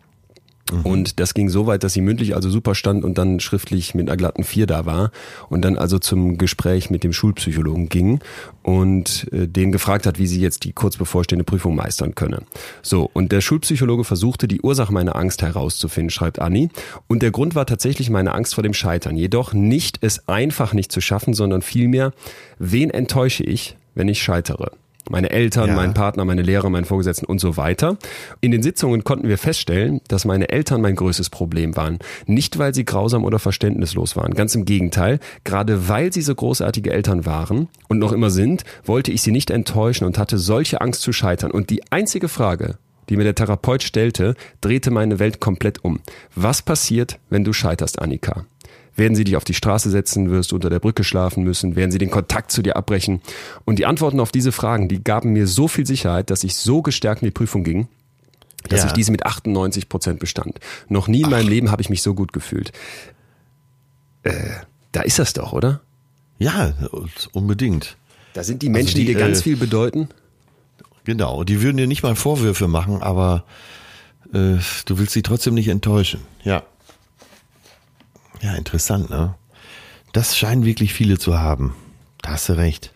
Mhm. Und das ging so weit, dass sie mündlich also super stand und dann schriftlich mit einer glatten Vier da war und dann also zum Gespräch mit dem Schulpsychologen ging und äh, den gefragt hat, wie sie jetzt die kurz bevorstehende Prüfung meistern könne. So, und der Schulpsychologe versuchte die Ursache meiner Angst herauszufinden, schreibt Anni. Und der Grund war tatsächlich meine Angst vor dem Scheitern. Jedoch nicht es einfach nicht zu schaffen, sondern vielmehr, wen enttäusche ich, wenn ich scheitere? Meine Eltern, ja. mein Partner, meine Lehrer, meinen Vorgesetzten und so weiter. In den Sitzungen konnten wir feststellen, dass meine Eltern mein größtes Problem waren. Nicht, weil sie grausam oder verständnislos waren. Ganz im Gegenteil. Gerade weil sie so großartige Eltern waren und noch immer sind, wollte ich sie nicht enttäuschen und hatte solche Angst zu scheitern. Und die einzige Frage, die mir der Therapeut stellte, drehte meine Welt komplett um. Was passiert, wenn du scheiterst, Annika? Werden sie dich auf die Straße setzen, wirst du unter der Brücke schlafen müssen, werden sie den Kontakt zu dir abbrechen? Und die Antworten auf diese Fragen, die gaben mir so viel Sicherheit, dass ich so gestärkt in die Prüfung ging, dass ja. ich diese mit 98 Prozent bestand. Noch nie in Ach. meinem Leben habe ich mich so gut gefühlt. Äh, da ist das doch, oder? Ja, unbedingt. Da sind die Menschen, also die, die, dir ganz äh, viel bedeuten. Genau, die würden dir nicht mal Vorwürfe machen, aber äh, du willst sie trotzdem nicht enttäuschen. Ja. Ja, interessant, ne? Das scheinen wirklich viele zu haben. Da hast du recht.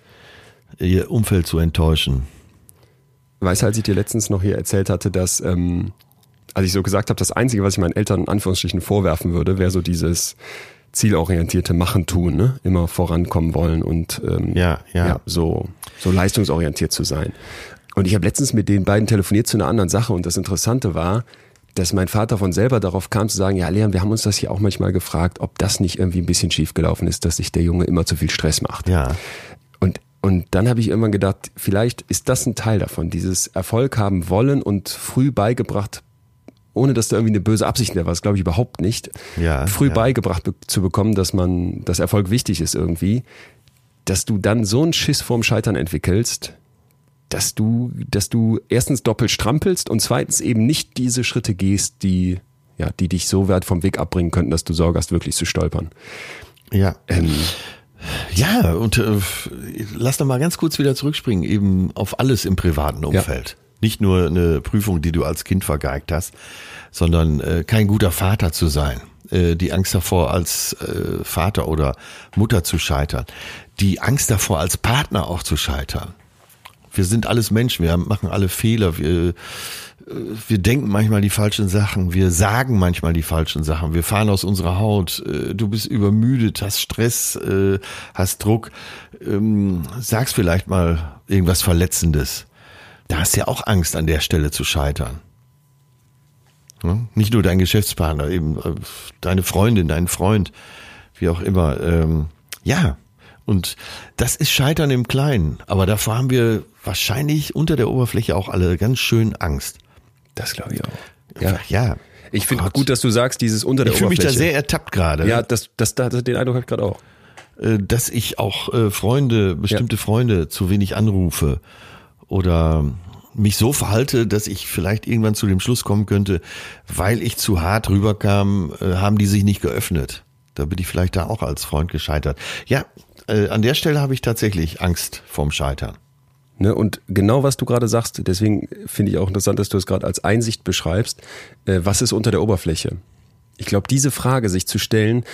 Ihr Umfeld zu enttäuschen. Weißt du, als ich dir letztens noch hier erzählt hatte, dass, ähm, als ich so gesagt habe, das Einzige, was ich meinen Eltern in Anführungsstrichen vorwerfen würde, wäre so dieses zielorientierte Machen tun, ne? Immer vorankommen wollen und ähm, ja, ja. ja so, so leistungsorientiert zu sein. Und ich habe letztens mit den beiden telefoniert zu einer anderen Sache und das Interessante war, dass mein Vater von selber darauf kam zu sagen, ja Leon, wir haben uns das hier auch manchmal gefragt, ob das nicht irgendwie ein bisschen schief gelaufen ist, dass sich der Junge immer zu viel Stress macht. Ja. Und und dann habe ich irgendwann gedacht, vielleicht ist das ein Teil davon, dieses Erfolg haben wollen und früh beigebracht, ohne dass da irgendwie eine böse Absicht mehr war, das glaube ich überhaupt nicht, ja, früh ja. beigebracht zu bekommen, dass man, dass Erfolg wichtig ist irgendwie, dass du dann so einen Schiss vorm Scheitern entwickelst, dass du, dass du erstens doppelt strampelst und zweitens eben nicht diese Schritte gehst, die, ja, die dich so weit vom Weg abbringen könnten, dass du Sorge hast, wirklich zu stolpern. Ja. Ähm, ja, und äh, lass noch mal ganz kurz wieder zurückspringen, eben auf alles im privaten Umfeld. Ja. Nicht nur eine Prüfung, die du als Kind vergeigt hast, sondern äh, kein guter Vater zu sein. Äh, die Angst davor, als äh, Vater oder Mutter zu scheitern. Die Angst davor, als Partner auch zu scheitern wir sind alles Menschen, wir machen alle Fehler, wir wir denken manchmal die falschen Sachen, wir sagen manchmal die falschen Sachen, wir fahren aus unserer Haut, äh, du bist übermüdet, hast Stress, äh, hast Druck, ähm, sagst vielleicht mal irgendwas Verletzendes. Da hast du ja auch Angst, an der Stelle zu scheitern. Nicht nur dein Geschäftspartner, eben äh, deine Freundin, dein Freund, wie auch immer. Ähm, ja, und das ist Scheitern im Kleinen. Aber davor haben wir wahrscheinlich unter der Oberfläche auch alle ganz schön Angst. Das glaube ich auch. Ja. ja. Ich finde gut, dass du sagst, dieses unter der ich Oberfläche. Ich fühle mich da sehr ertappt gerade. Ja, das, das, das, den Eindruck habe ich gerade auch. Äh, dass ich auch äh, Freunde, bestimmte ja. Freunde zu wenig anrufe oder mich so verhalte, dass ich vielleicht irgendwann zu dem Schluss kommen könnte, weil ich zu hart rüberkam, äh, haben die sich nicht geöffnet. Da bin ich vielleicht da auch als Freund gescheitert. Ja, äh, an der Stelle habe ich tatsächlich Angst vorm Scheitern. Ne, und genau was du gerade sagst, deswegen finde ich auch interessant, dass du es gerade als Einsicht beschreibst. Äh, was ist unter der Oberfläche? Ich glaube, diese Frage sich zu stellen,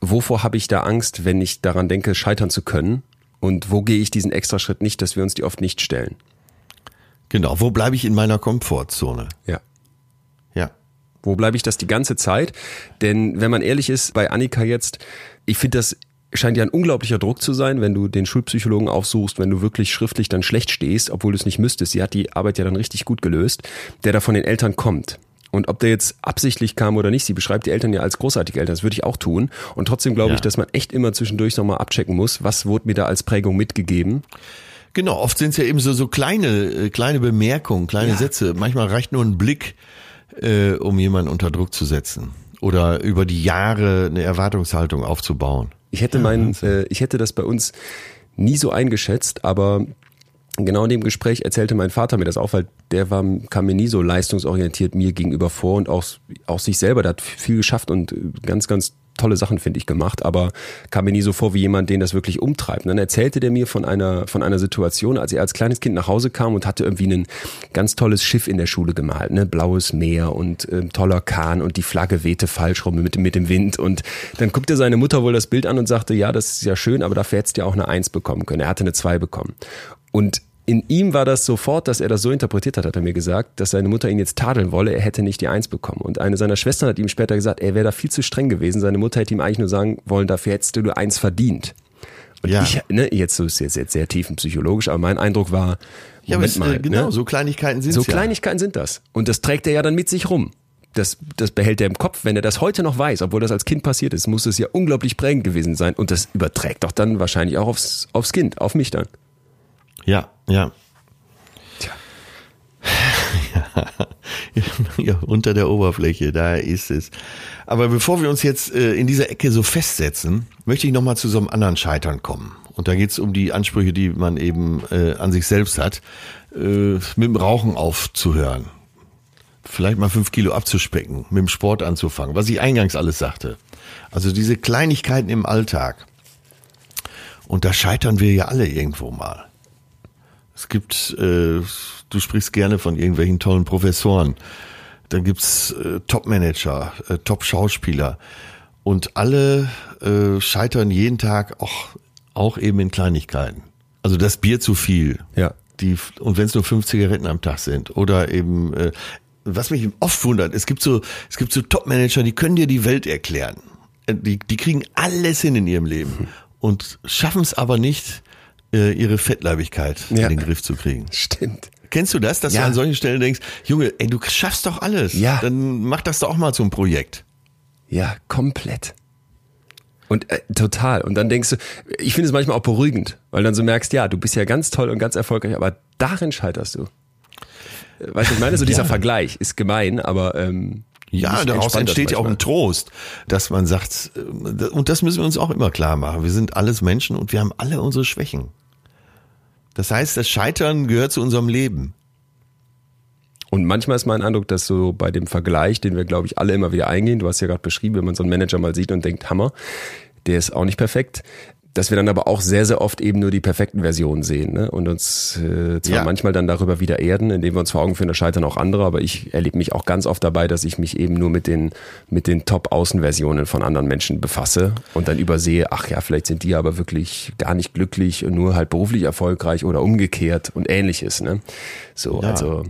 wovor habe ich da Angst, wenn ich daran denke, scheitern zu können? Und wo gehe ich diesen extra Schritt nicht, dass wir uns die oft nicht stellen? Genau, wo bleibe ich in meiner Komfortzone? Ja. Ja. Wo bleibe ich das die ganze Zeit? Denn wenn man ehrlich ist, bei Annika jetzt, ich finde das scheint ja ein unglaublicher Druck zu sein, wenn du den Schulpsychologen aufsuchst, wenn du wirklich schriftlich dann schlecht stehst, obwohl du es nicht müsstest. Sie hat die Arbeit ja dann richtig gut gelöst, der da von den Eltern kommt. Und ob der jetzt absichtlich kam oder nicht, sie beschreibt die Eltern ja als großartige Eltern, das würde ich auch tun. Und trotzdem glaube ja. ich, dass man echt immer zwischendurch nochmal abchecken muss, was wurde mir da als Prägung mitgegeben. Genau, oft sind es ja eben so, so kleine, äh, kleine Bemerkungen, kleine ja. Sätze. Manchmal reicht nur ein Blick, äh, um jemanden unter Druck zu setzen. Oder über die Jahre eine Erwartungshaltung aufzubauen. Ich hätte mein, äh, ich hätte das bei uns nie so eingeschätzt, aber genau in dem Gespräch erzählte mein Vater mir das auch, weil der war, kam mir nie so leistungsorientiert mir gegenüber vor und auch, auch sich selber, der hat viel geschafft und ganz, ganz tolle Sachen, finde ich, gemacht, aber kam mir nie so vor wie jemand, den das wirklich umtreibt. Und dann erzählte der mir von einer, von einer Situation, als er als kleines Kind nach Hause kam und hatte irgendwie ein ganz tolles Schiff in der Schule gemalt, ne? blaues Meer und äh, toller Kahn und die Flagge wehte falsch rum mit, mit dem Wind. Und dann guckte seine Mutter wohl das Bild an und sagte, ja, das ist ja schön, aber dafür hättest du ja auch eine Eins bekommen können. Er hatte eine Zwei bekommen. Und in ihm war das sofort, dass er das so interpretiert hat, hat er mir gesagt, dass seine Mutter ihn jetzt tadeln wolle, er hätte nicht die Eins bekommen. Und eine seiner Schwestern hat ihm später gesagt, er wäre da viel zu streng gewesen. Seine Mutter hätte ihm eigentlich nur sagen wollen, dafür hättest du nur Eins verdient. Und ja. ich, ne, jetzt so ist jetzt, jetzt sehr tiefenpsychologisch, aber mein Eindruck war, ja, Moment aber es, mal, genau, ne? so Kleinigkeiten sind So Kleinigkeiten ja. sind das. Und das trägt er ja dann mit sich rum. Das, das behält er im Kopf. Wenn er das heute noch weiß, obwohl das als Kind passiert ist, muss es ja unglaublich prägend gewesen sein. Und das überträgt doch dann wahrscheinlich auch aufs, aufs Kind, auf mich dann. Ja, ja. <laughs> ja, unter der Oberfläche, da ist es. Aber bevor wir uns jetzt äh, in dieser Ecke so festsetzen, möchte ich nochmal zu so einem anderen Scheitern kommen. Und da geht es um die Ansprüche, die man eben äh, an sich selbst hat, äh, mit dem Rauchen aufzuhören. Vielleicht mal fünf Kilo abzuspecken, mit dem Sport anzufangen, was ich eingangs alles sagte. Also diese Kleinigkeiten im Alltag. Und da scheitern wir ja alle irgendwo mal. Es gibt, äh, du sprichst gerne von irgendwelchen tollen Professoren. Dann gibt's äh, Top-Manager, äh, Top-Schauspieler. Und alle äh, scheitern jeden Tag auch, auch eben in Kleinigkeiten. Also das Bier zu viel. Ja. Die, und wenn es nur fünf Zigaretten am Tag sind. Oder eben, äh, was mich oft wundert, es gibt so, es gibt so Top-Manager, die können dir die Welt erklären. Äh, die, die kriegen alles hin in ihrem Leben und schaffen es aber nicht, äh, ihre Fettleibigkeit ja. in den Griff zu kriegen. Stimmt. Kennst du das, dass ja. du an solchen Stellen denkst, Junge, ey, du schaffst doch alles. Ja. Dann mach das doch auch mal zum Projekt. Ja, komplett. Und äh, total. Und dann denkst du, ich finde es manchmal auch beruhigend, weil dann so merkst, ja, du bist ja ganz toll und ganz erfolgreich, aber darin scheiterst du. Äh, weißt du, ich meine, so <laughs> dieser ja. Vergleich ist gemein, aber ähm, ja, daraus entsteht ja auch ein Trost, dass man sagt, äh, und das müssen wir uns auch immer klar machen. Wir sind alles Menschen und wir haben alle unsere Schwächen. Das heißt, das Scheitern gehört zu unserem Leben. Und manchmal ist mein Eindruck, dass so bei dem Vergleich, den wir, glaube ich, alle immer wieder eingehen, du hast ja gerade beschrieben, wenn man so einen Manager mal sieht und denkt, Hammer, der ist auch nicht perfekt, dass wir dann aber auch sehr, sehr oft eben nur die perfekten Versionen sehen ne? und uns äh, zwar ja. manchmal dann darüber wieder erden, indem wir uns vor Augen führen, da scheitern auch andere, aber ich erlebe mich auch ganz oft dabei, dass ich mich eben nur mit den, mit den Top-Außenversionen von anderen Menschen befasse und dann übersehe, ach ja, vielleicht sind die aber wirklich gar nicht glücklich und nur halt beruflich erfolgreich oder umgekehrt und ähnliches. Ne? So, ja. also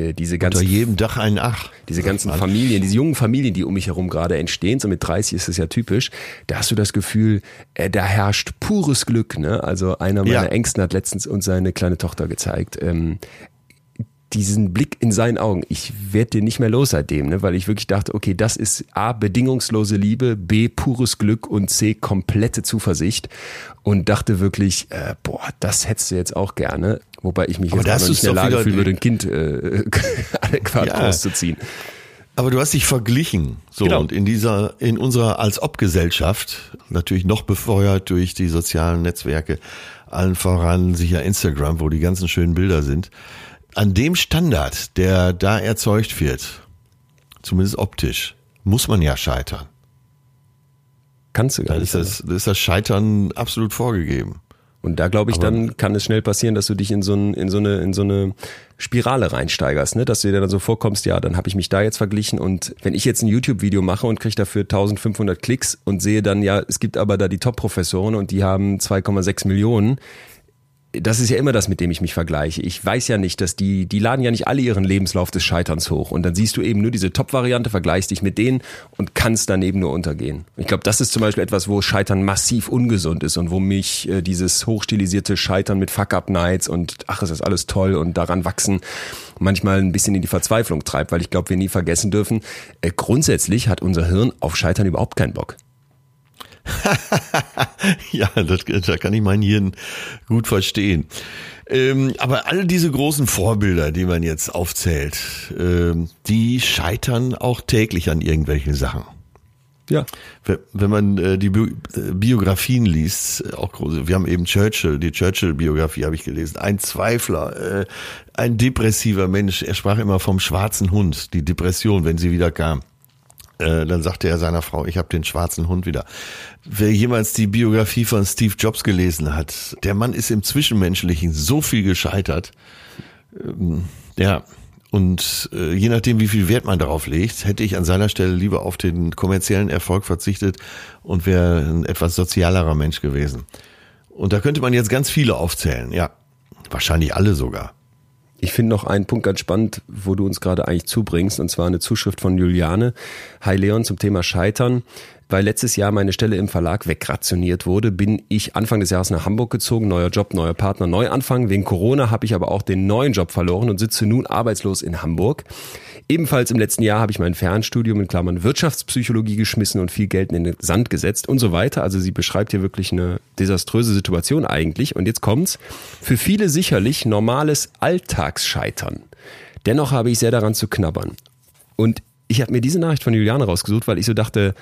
äh, diese Unter ganzen, jedem Dach ein Ach. diese ganzen Familien, diese jungen Familien, die um mich herum gerade entstehen, so mit 30 ist es ja typisch, da hast du das Gefühl, äh, da herrscht pures Glück. Ne? Also einer meiner Ja. Ängsten hat letztens uns seine kleine Tochter gezeigt. Ähm, diesen Blick in seinen Augen, ich werde den nicht mehr los seitdem, ne? weil ich wirklich dachte, okay, das ist A, bedingungslose Liebe, B, pures Glück und C, komplette Zuversicht und dachte wirklich, äh, boah, das hättest du jetzt auch gerne, wobei ich mich Aber jetzt nicht in der Lage würde, ein Kind äh, <laughs> adäquat Ja. großzuziehen. Aber du hast dich verglichen. So, Genau. und in dieser, in unserer als Ob-Gesellschaft, natürlich noch befeuert durch die sozialen Netzwerke, allen voran sicher Instagram, wo die ganzen schönen Bilder sind. An dem Standard, der da erzeugt wird, zumindest optisch, muss man ja scheitern. Kannst du gar Dann nicht. ist das, ist das Scheitern absolut vorgegeben. Und da glaube ich, Aber- dann kann es schnell passieren, dass du dich in so, ein, in so, eine, in so eine Spirale reinsteigerst, ne? dass du dir dann so vorkommst, ja, dann habe ich mich da jetzt verglichen und wenn ich jetzt ein YouTube-Video mache und kriege dafür 1500 Klicks und sehe dann, ja, es gibt aber da die Top-Professoren und die haben 2,6 Millionen, das ist ja immer das, mit dem ich mich vergleiche. Ich weiß ja nicht, dass die, die laden ja nicht alle ihren Lebenslauf des Scheiterns hoch. Und dann siehst du eben nur diese Top-Variante, vergleichst dich mit denen und kannst daneben nur untergehen. Ich glaube, das ist zum Beispiel etwas, wo Scheitern massiv ungesund ist und wo mich äh, dieses hochstilisierte Scheitern mit Fuck-Up-Nights und ach, ist das alles toll und daran wachsen manchmal ein bisschen in die Verzweiflung treibt, weil ich glaube, wir nie vergessen dürfen, äh, grundsätzlich hat unser Hirn auf Scheitern überhaupt keinen Bock. <laughs> Ja, das, da kann ich mein Hirn gut verstehen. Ähm, aber alle diese großen Vorbilder, die man jetzt aufzählt, ähm, die scheitern auch täglich an irgendwelchen Sachen. Ja. Wenn- man äh, die Bi äh, Biografien liest, äh, auch große, wir haben eben Churchill, die Churchill-Biografie habe ich gelesen, ein Zweifler, äh, ein depressiver Mensch, er sprach immer vom schwarzen Hund, die Depression, wenn sie wieder kam. Äh, dann sagte er seiner Frau, ich habe den schwarzen Hund wieder. Wer jemals die Biografie von Steve Jobs gelesen hat, der Mann ist im Zwischenmenschlichen so viel gescheitert. Ähm, ja, und äh, je nachdem, wie viel Wert man darauf legt, hätte ich an seiner Stelle lieber auf den kommerziellen Erfolg verzichtet und wäre ein etwas sozialerer Mensch gewesen. Und da könnte man jetzt ganz viele aufzählen, ja. Wahrscheinlich alle sogar. Ich finde noch einen Punkt ganz spannend, wo du uns gerade eigentlich zubringst, und zwar eine Zuschrift von Juliane. Hi Leon zum Thema Scheitern. Weil letztes Jahr meine Stelle im Verlag wegrationiert wurde, bin ich Anfang des Jahres nach Hamburg gezogen. Neuer Job, neuer Partner, Neuanfang. Wegen Corona habe ich aber auch den neuen Job verloren und sitze nun arbeitslos in Hamburg. Ebenfalls im letzten Jahr habe ich mein Fernstudium in Klammern Wirtschaftspsychologie geschmissen und viel Geld in den Sand gesetzt und so weiter. Also sie beschreibt hier wirklich eine desaströse Situation eigentlich. Und jetzt kommt's. Für viele sicherlich normales Alltagsscheitern. Dennoch habe ich sehr daran zu knabbern. Und ich habe mir diese Nachricht von Juliane rausgesucht, weil ich so dachte,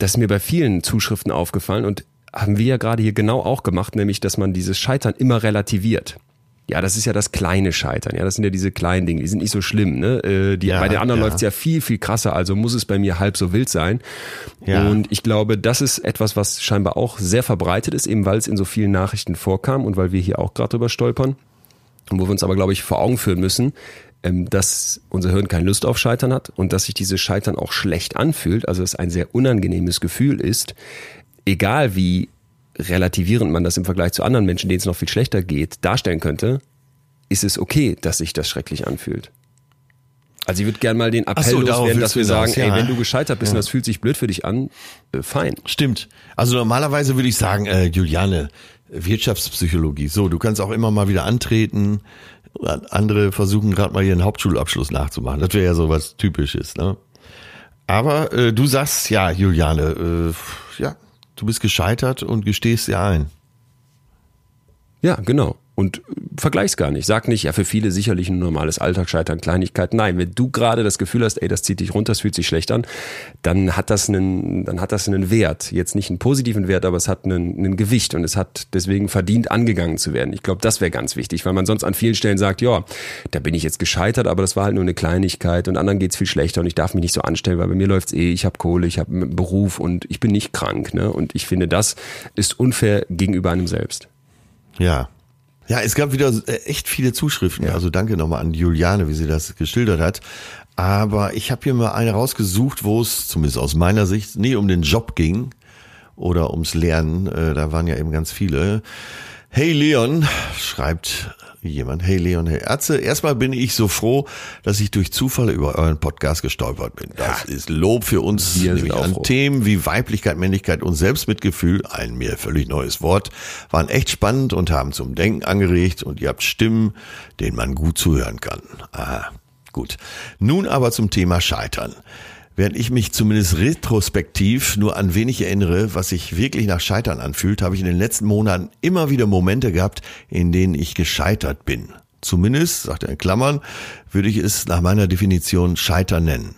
das ist mir bei vielen Zuschriften aufgefallen und haben wir ja gerade hier genau auch gemacht, nämlich, dass man dieses Scheitern immer relativiert. Ja, das ist ja das kleine Scheitern. Ja, das sind ja diese kleinen Dinge, die sind nicht so schlimm. Ne? Äh, Die, Ja, bei den anderen ja. läuft's ja viel, viel krasser, also muss es bei mir halb so wild sein. Ja. Und ich glaube, das ist etwas, was scheinbar auch sehr verbreitet ist, eben weil es in so vielen Nachrichten vorkam und weil wir hier auch gerade drüber stolpern. Und wo wir uns aber, glaube ich, vor Augen führen müssen, dass unser Hirn keine Lust auf Scheitern hat und dass sich dieses Scheitern auch schlecht anfühlt, also es ein sehr unangenehmes Gefühl ist, egal wie relativierend man das im Vergleich zu anderen Menschen, denen es noch viel schlechter geht, darstellen könnte, ist es okay, dass sich das schrecklich anfühlt. Also ich würde gerne mal den Appell so, loswerden, dass wir sagen, hinaus, ja. ey, wenn du gescheitert bist und das fühlt sich blöd für dich an, äh, fein. Stimmt. Also normalerweise würde ich sagen, äh, Juliane, Wirtschaftspsychologie. So, du kannst auch immer mal wieder antreten. Andere versuchen gerade mal ihren Hauptschulabschluss nachzumachen. Das wäre ja so was Typisches, ne? Aber äh, du sagst, ja, Juliane, äh, ja, du bist gescheitert und gestehst dir ein. Ja, genau. Und vergleich's gar nicht. Sag nicht, ja, für viele sicherlich ein normales Alltagsscheitern, Kleinigkeit. Nein, wenn du gerade das Gefühl hast, ey, das zieht dich runter, das fühlt sich schlecht an, dann hat das einen, dann hat das einen Wert. Jetzt nicht einen positiven Wert, aber es hat einen, einen Gewicht und es hat deswegen verdient, angegangen zu werden. Ich glaube, das wäre ganz wichtig, weil man sonst an vielen Stellen sagt, ja, da bin ich jetzt gescheitert, aber das war halt nur eine Kleinigkeit und anderen geht's viel schlechter und ich darf mich nicht so anstellen, weil bei mir läuft's eh, ich habe Kohle, ich habe einen Beruf und ich bin nicht krank. Ne? Und ich finde, das ist unfair gegenüber einem selbst. Ja. Ja, es gab wieder äh, echt viele Zuschriften. Also danke nochmal an Juliane, wie sie das geschildert hat. Aber ich habe hier mal eine rausgesucht, wo es zumindest aus meiner Sicht nie um den Job ging oder ums Lernen. Äh, Da waren ja eben ganz viele. Hey Leon, schreibt jemand. Hey Leon, hey Ärzte. Erstmal bin ich so froh, dass ich durch Zufall über euren Podcast gestolpert bin. Das ja. ist Lob für uns, Wir nämlich an froh. Themen wie Weiblichkeit, Männlichkeit und Selbstmitgefühl, ein mir völlig neues Wort, waren echt spannend und haben zum Denken angeregt und ihr habt Stimmen, denen man gut zuhören kann. Ah, gut. Nun aber zum Thema Scheitern. Während ich mich zumindest retrospektiv nur an wenig erinnere, was sich wirklich nach Scheitern anfühlt, habe ich in den letzten Monaten immer wieder Momente gehabt, in denen ich gescheitert bin. Zumindest, sagt er in Klammern, würde ich es nach meiner Definition Scheitern nennen.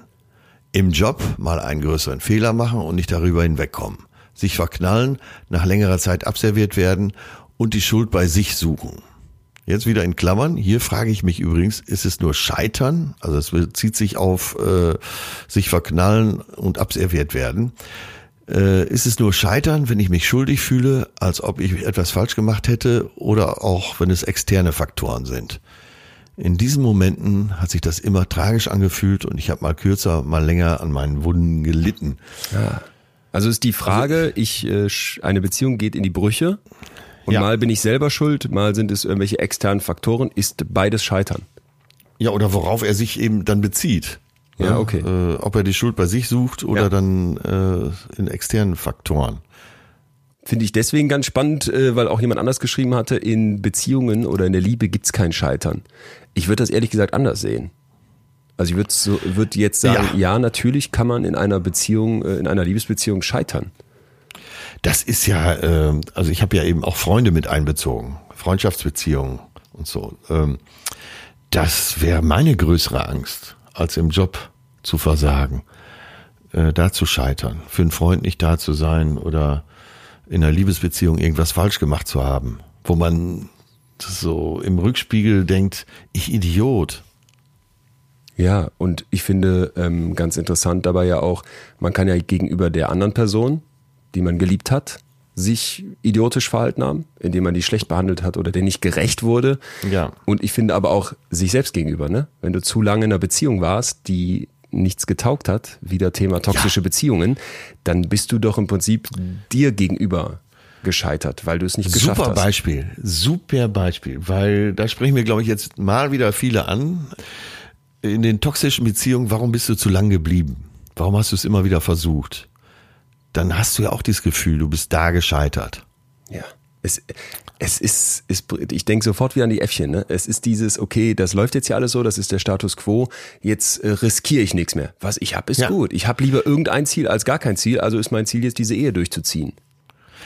Im Job mal einen größeren Fehler machen und nicht darüber hinwegkommen. Sich verknallen, nach längerer Zeit abserviert werden und die Schuld bei sich suchen. Jetzt wieder in Klammern. Hier frage ich mich übrigens, ist es nur Scheitern? Also es bezieht sich auf äh, sich verknallen und abserviert werden. Äh, ist es nur Scheitern, wenn ich mich schuldig fühle, als ob ich etwas falsch gemacht hätte oder auch wenn es externe Faktoren sind? In diesen Momenten hat sich das immer tragisch angefühlt und ich habe mal kürzer, mal länger an meinen Wunden gelitten. Ja. Also ist die Frage, also, ich äh, eine Beziehung geht in die Brüche und ja. mal bin ich selber schuld, mal sind es irgendwelche externen Faktoren, ist beides Scheitern. Ja, oder worauf er sich eben dann bezieht. Ja, okay. Äh, ob er die Schuld bei sich sucht oder ja. dann äh, in externen Faktoren. Finde ich deswegen ganz spannend, äh, weil auch jemand anders geschrieben hatte, in Beziehungen oder in der Liebe gibt's kein Scheitern. Ich würde das ehrlich gesagt anders sehen. Also ich würde so, würd jetzt sagen, ja. ja, natürlich kann man in einer Beziehung, äh, in einer Liebesbeziehung scheitern. Das ist ja, äh, also ich habe ja eben auch Freunde mit einbezogen, Freundschaftsbeziehungen und so. Ähm, das wäre meine größere Angst, als im Job zu versagen, äh, da zu scheitern, für einen Freund nicht da zu sein oder in einer Liebesbeziehung irgendwas falsch gemacht zu haben, wo man so im Rückspiegel denkt, ich Idiot. Ja, und ich finde ähm, ganz interessant dabei ja auch, man kann ja gegenüber der anderen Person die man geliebt hat, sich idiotisch verhalten haben, indem man die schlecht behandelt hat oder der nicht gerecht wurde. Ja. Und ich finde aber auch sich selbst gegenüber, ne? Wenn du zu lange in einer Beziehung warst, die nichts getaugt hat, wieder Thema toxische ja. Beziehungen, dann bist du doch im Prinzip dir gegenüber gescheitert, weil du es nicht geschafft super hast. Super Beispiel, super Beispiel, weil da sprechen wir, glaube ich, jetzt mal wieder viele an. In den toxischen Beziehungen, warum bist du zu lang geblieben? Warum hast du es immer wieder versucht? Dann hast du ja auch dieses Gefühl, du bist da gescheitert. Ja. Es, es ist, ist, ich denke sofort wieder an die Äffchen. Ne? Es ist dieses, okay, das läuft jetzt ja alles so, das ist der Status quo. Jetzt äh, riskiere ich nichts mehr. Was ich habe, ist ja. gut. Ich habe lieber irgendein Ziel als gar kein Ziel. Also ist mein Ziel jetzt diese Ehe durchzuziehen.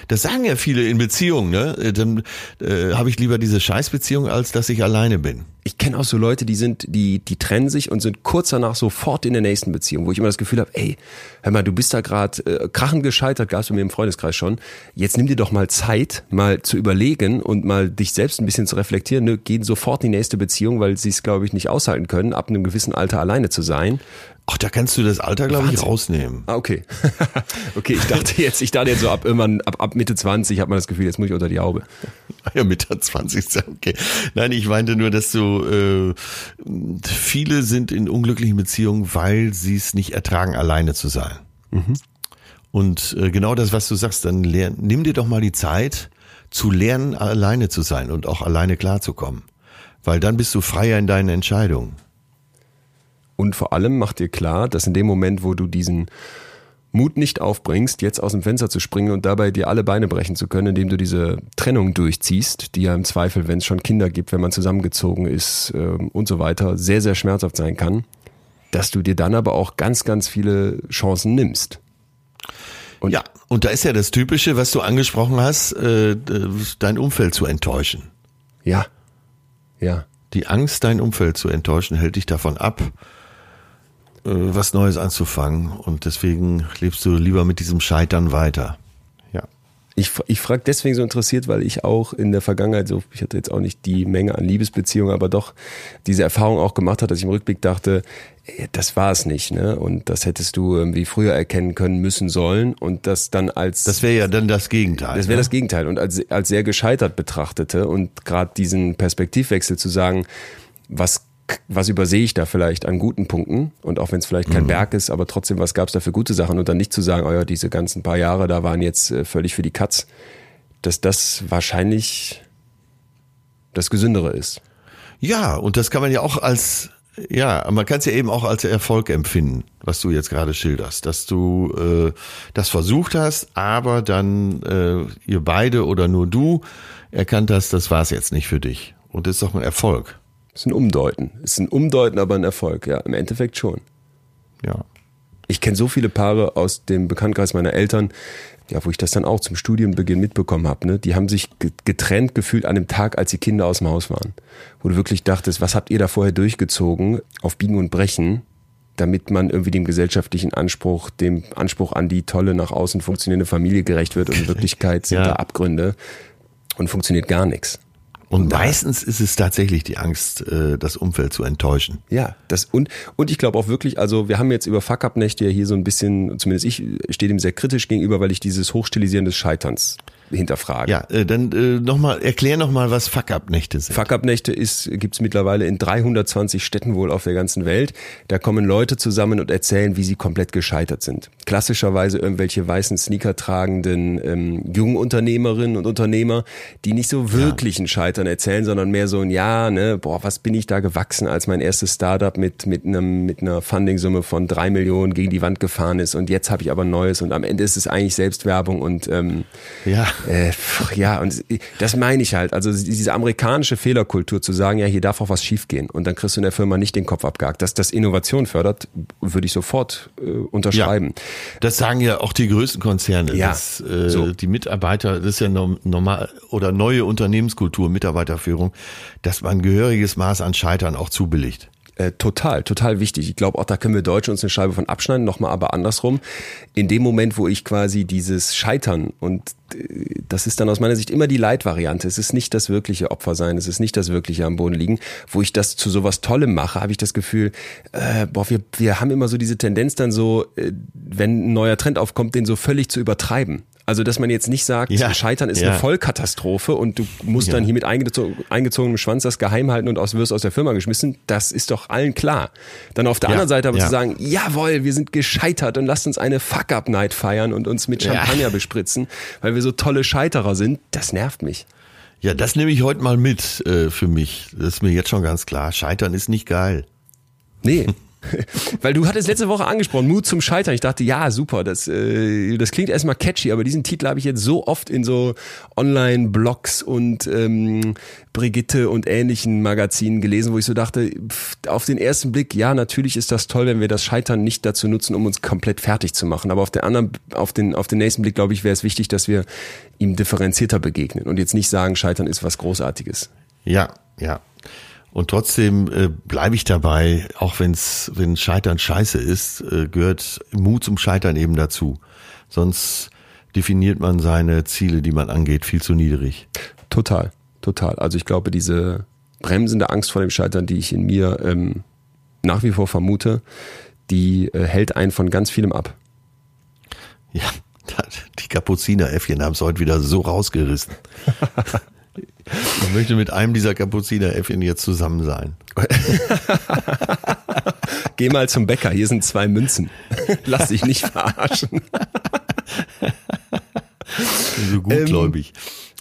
Das sagen ja viele in Beziehungen, ne? Äh, dann äh, habe ich lieber diese Scheißbeziehung, als dass ich alleine bin. Ich kenne auch so Leute, die sind, die, die trennen sich und sind kurz danach sofort in der nächsten Beziehung, wo ich immer das Gefühl habe, ey, hör mal, du bist da gerade äh, krachend gescheitert, gab es bei mir im Freundeskreis schon. Jetzt nimm dir doch mal Zeit, mal zu überlegen und mal dich selbst ein bisschen zu reflektieren. Ne? Gehen sofort in die nächste Beziehung, weil sie es, glaube ich, nicht aushalten können, ab einem gewissen Alter alleine zu sein. Ach, da kannst du das Alter, glaube ich, rausnehmen. Ah, okay. <laughs> okay, ich dachte jetzt, ich dachte jetzt so ab irgendwann, ab, ab Mitte 20 hat man das Gefühl, jetzt muss ich unter die Haube. <laughs> Ja, Mitte 20 ist ja okay. Nein, ich meinte nur, dass du äh, viele sind in unglücklichen Beziehungen, weil sie es nicht ertragen, alleine zu sein. Mhm. Und äh, genau das, was du sagst, dann lern, nimm dir doch mal die Zeit, zu lernen, alleine zu sein und auch alleine klarzukommen. Weil dann bist du freier in deinen Entscheidungen. Und vor allem macht dir klar, dass in dem Moment, wo du diesen Mut nicht aufbringst, jetzt aus dem Fenster zu springen und dabei dir alle Beine brechen zu können, indem du diese Trennung durchziehst, die ja im Zweifel, wenn es schon Kinder gibt, wenn man zusammengezogen ist äh, und so weiter, sehr, sehr schmerzhaft sein kann, dass du dir dann aber auch ganz, ganz viele Chancen nimmst. Und ja, und da ist ja das Typische, was du angesprochen hast, äh, dein Umfeld zu enttäuschen. Ja, ja. Die Angst, dein Umfeld zu enttäuschen, hält dich davon ab, äh, was Neues anzufangen. Und deswegen lebst du lieber mit diesem Scheitern weiter. Ja. Ich, ich frage deswegen so interessiert, weil ich auch in der Vergangenheit, so ich hatte jetzt auch nicht die Menge an Liebesbeziehungen, aber doch diese Erfahrung auch gemacht hat, dass ich im Rückblick dachte, das war es nicht, ne? Und das hättest du irgendwie früher erkennen können müssen sollen und das dann als das wäre ja dann das Gegenteil. Das wäre ne? das Gegenteil und als als sehr gescheitert betrachtete und gerade diesen Perspektivwechsel zu sagen, was was übersehe ich da vielleicht an guten Punkten und auch wenn es vielleicht kein mhm. Berg ist, aber trotzdem, was gab es da für gute Sachen und dann nicht zu sagen, oh ja, diese ganzen paar Jahre, da waren jetzt äh, völlig für die Katz, dass das wahrscheinlich das Gesündere ist. Ja, und das kann man ja auch als, ja, man kann es ja eben auch als Erfolg empfinden, was du jetzt gerade schilderst, dass du äh, das versucht hast, aber dann äh, ihr beide oder nur du erkannt hast, das war es jetzt nicht für dich. Und das ist doch ein Erfolg. Ist ein Umdeuten. Ist ein Umdeuten, aber ein Erfolg, ja, im Endeffekt schon. Ja. Ich kenne so viele Paare aus dem Bekanntkreis meiner Eltern, ja, wo ich das dann auch zum Studienbeginn mitbekommen habe, ne? die haben sich getrennt gefühlt an dem Tag, als die Kinder aus dem Haus waren. Wo du wirklich dachtest, was habt ihr da vorher durchgezogen, auf Biegen und Brechen, damit man irgendwie dem gesellschaftlichen Anspruch, dem Anspruch an die tolle, nach außen funktionierende Familie gerecht wird und in <laughs> Wirklichkeit sind Ja. da Abgründe und funktioniert gar nichts. Und meistens ist es tatsächlich die Angst, äh, das Umfeld zu enttäuschen. Ja, das und und ich glaube auch wirklich, also wir haben jetzt über Fuck-Up-Nächte ja hier so ein bisschen, zumindest ich stehe dem sehr kritisch gegenüber, weil ich dieses Hochstilisieren des Scheiterns hinterfrage. Ja, äh, dann äh, nochmal, erklär nochmal, was Fuck-Up-Nächte sind. Fuck-Up-Nächte ist gibt's mittlerweile in 320 Städten wohl auf der ganzen Welt. Da kommen Leute zusammen und erzählen, wie sie komplett gescheitert sind. Klassischerweise irgendwelche weißen Sneaker tragenden ähm, jungen Unternehmerinnen und Unternehmer, die nicht so wirklich ein Scheitern erzählen, sondern mehr so ein Ja, ne, boah, was bin ich da gewachsen, als mein erstes Startup mit mit einem mit einer Funding-Summe von drei Millionen gegen die Wand gefahren ist und jetzt habe ich aber ein neues und am Ende ist es eigentlich Selbstwerbung und ähm, Ja. äh, ja, und das meine ich halt. Also diese amerikanische Fehlerkultur zu sagen, ja, hier darf auch was schiefgehen und dann kriegst du in der Firma nicht den Kopf abgehakt. Dass das Innovation fördert, würde ich sofort äh, unterschreiben. Das sagen ja auch die größten Konzerne, Ja, dass äh, so. die Mitarbeiter, das ist ja norm- normal oder neue Unternehmenskultur, Mitarbeiterführung, dass man ein gehöriges Maß an Scheitern auch zubilligt. Äh, total, total wichtig. Ich glaube auch, da können wir Deutsche uns eine Scheibe von abschneiden, nochmal aber andersrum. In dem Moment, wo ich quasi dieses Scheitern und äh, das ist dann aus meiner Sicht immer die Leitvariante. Es ist nicht das wirkliche Opfer sein, es ist nicht das wirkliche am Boden liegen. Wo ich das zu sowas Tollem mache, habe ich das Gefühl, äh, boah, wir, wir haben immer so diese Tendenz dann so, äh, wenn ein neuer Trend aufkommt, den so völlig zu übertreiben. Also, dass man jetzt nicht sagt, Ja, Scheitern ist ja. eine Vollkatastrophe und du musst dann hier mit eingezo eingezogenem Schwanz das geheim halten und aus, wirst aus der Firma geschmissen, das ist doch allen klar. Dann auf der Ja, anderen Seite aber ja. zu sagen, jawohl, wir sind gescheitert und lasst uns eine Fuck-Up-Night feiern und uns mit Ja. Champagner bespritzen, weil wir so tolle Scheiterer sind, das nervt mich. Ja, das nehme ich heute mal mit äh, für mich. Das ist mir jetzt schon ganz klar. Scheitern ist nicht geil. Nee. <laughs> <laughs> Weil du hattest letzte Woche angesprochen, Mut zum Scheitern. Ich dachte, ja, super, das, äh, das klingt erstmal catchy, aber diesen Titel habe ich jetzt so oft in so Online-Blogs und ähm, Brigitte und ähnlichen Magazinen gelesen, wo ich so dachte, pff, auf den ersten Blick, ja, natürlich ist das toll, wenn wir das Scheitern nicht dazu nutzen, um uns komplett fertig zu machen. Aber auf der anderen, auf den, auf den nächsten Blick, glaube ich, wäre es wichtig, dass wir ihm differenzierter begegnen und jetzt nicht sagen, Scheitern ist was Großartiges. Ja, ja. Und trotzdem äh, bleibe ich dabei, auch wenn's, wenn Scheitern scheiße ist, äh, gehört Mut zum Scheitern eben dazu. Sonst definiert man seine Ziele, die man angeht, viel zu niedrig. Total, total. Also ich glaube, diese bremsende Angst vor dem Scheitern, die ich in mir ähm, nach wie vor vermute, die äh, hält einen von ganz vielem ab. Ja, <laughs> die Kapuzineräffchen haben es heute wieder so rausgerissen. <laughs> Ich möchte mit einem dieser Kapuzineräffchen jetzt zusammen sein. <laughs> Geh mal zum Bäcker, hier sind zwei Münzen. <laughs> Lass dich nicht verarschen. So gutgläubig.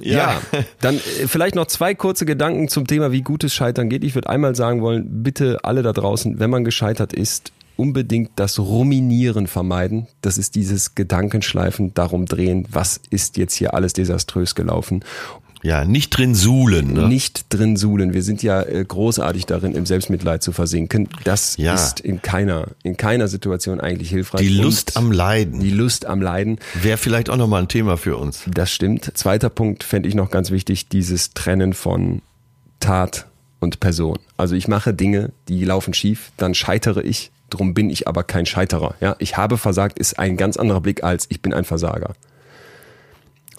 Ja, dann äh, vielleicht noch zwei kurze Gedanken zum Thema, wie gutes Scheitern geht. Ich würde einmal sagen wollen, bitte alle da draußen, wenn man gescheitert ist, unbedingt das Ruminieren vermeiden. Das ist dieses Gedankenschleifen darum drehen, was ist jetzt hier alles desaströs gelaufen Ja, nicht drin suhlen. Ne? nicht drin suhlen. Wir sind ja äh, großartig darin, im Selbstmitleid zu versinken. Das Ja. ist in keiner, in keiner Situation eigentlich hilfreich. Die Lust am Leiden. die Lust am Leiden. Wäre vielleicht auch nochmal ein Thema für uns. Das stimmt. Zweiter Punkt fände ich noch ganz wichtig, dieses Trennen von Tat und Person. Also ich mache Dinge, die laufen schief, dann scheitere ich, drum bin ich aber kein Scheiterer. Ja, ich habe versagt, ist ein ganz anderer Blick als ich bin ein Versager.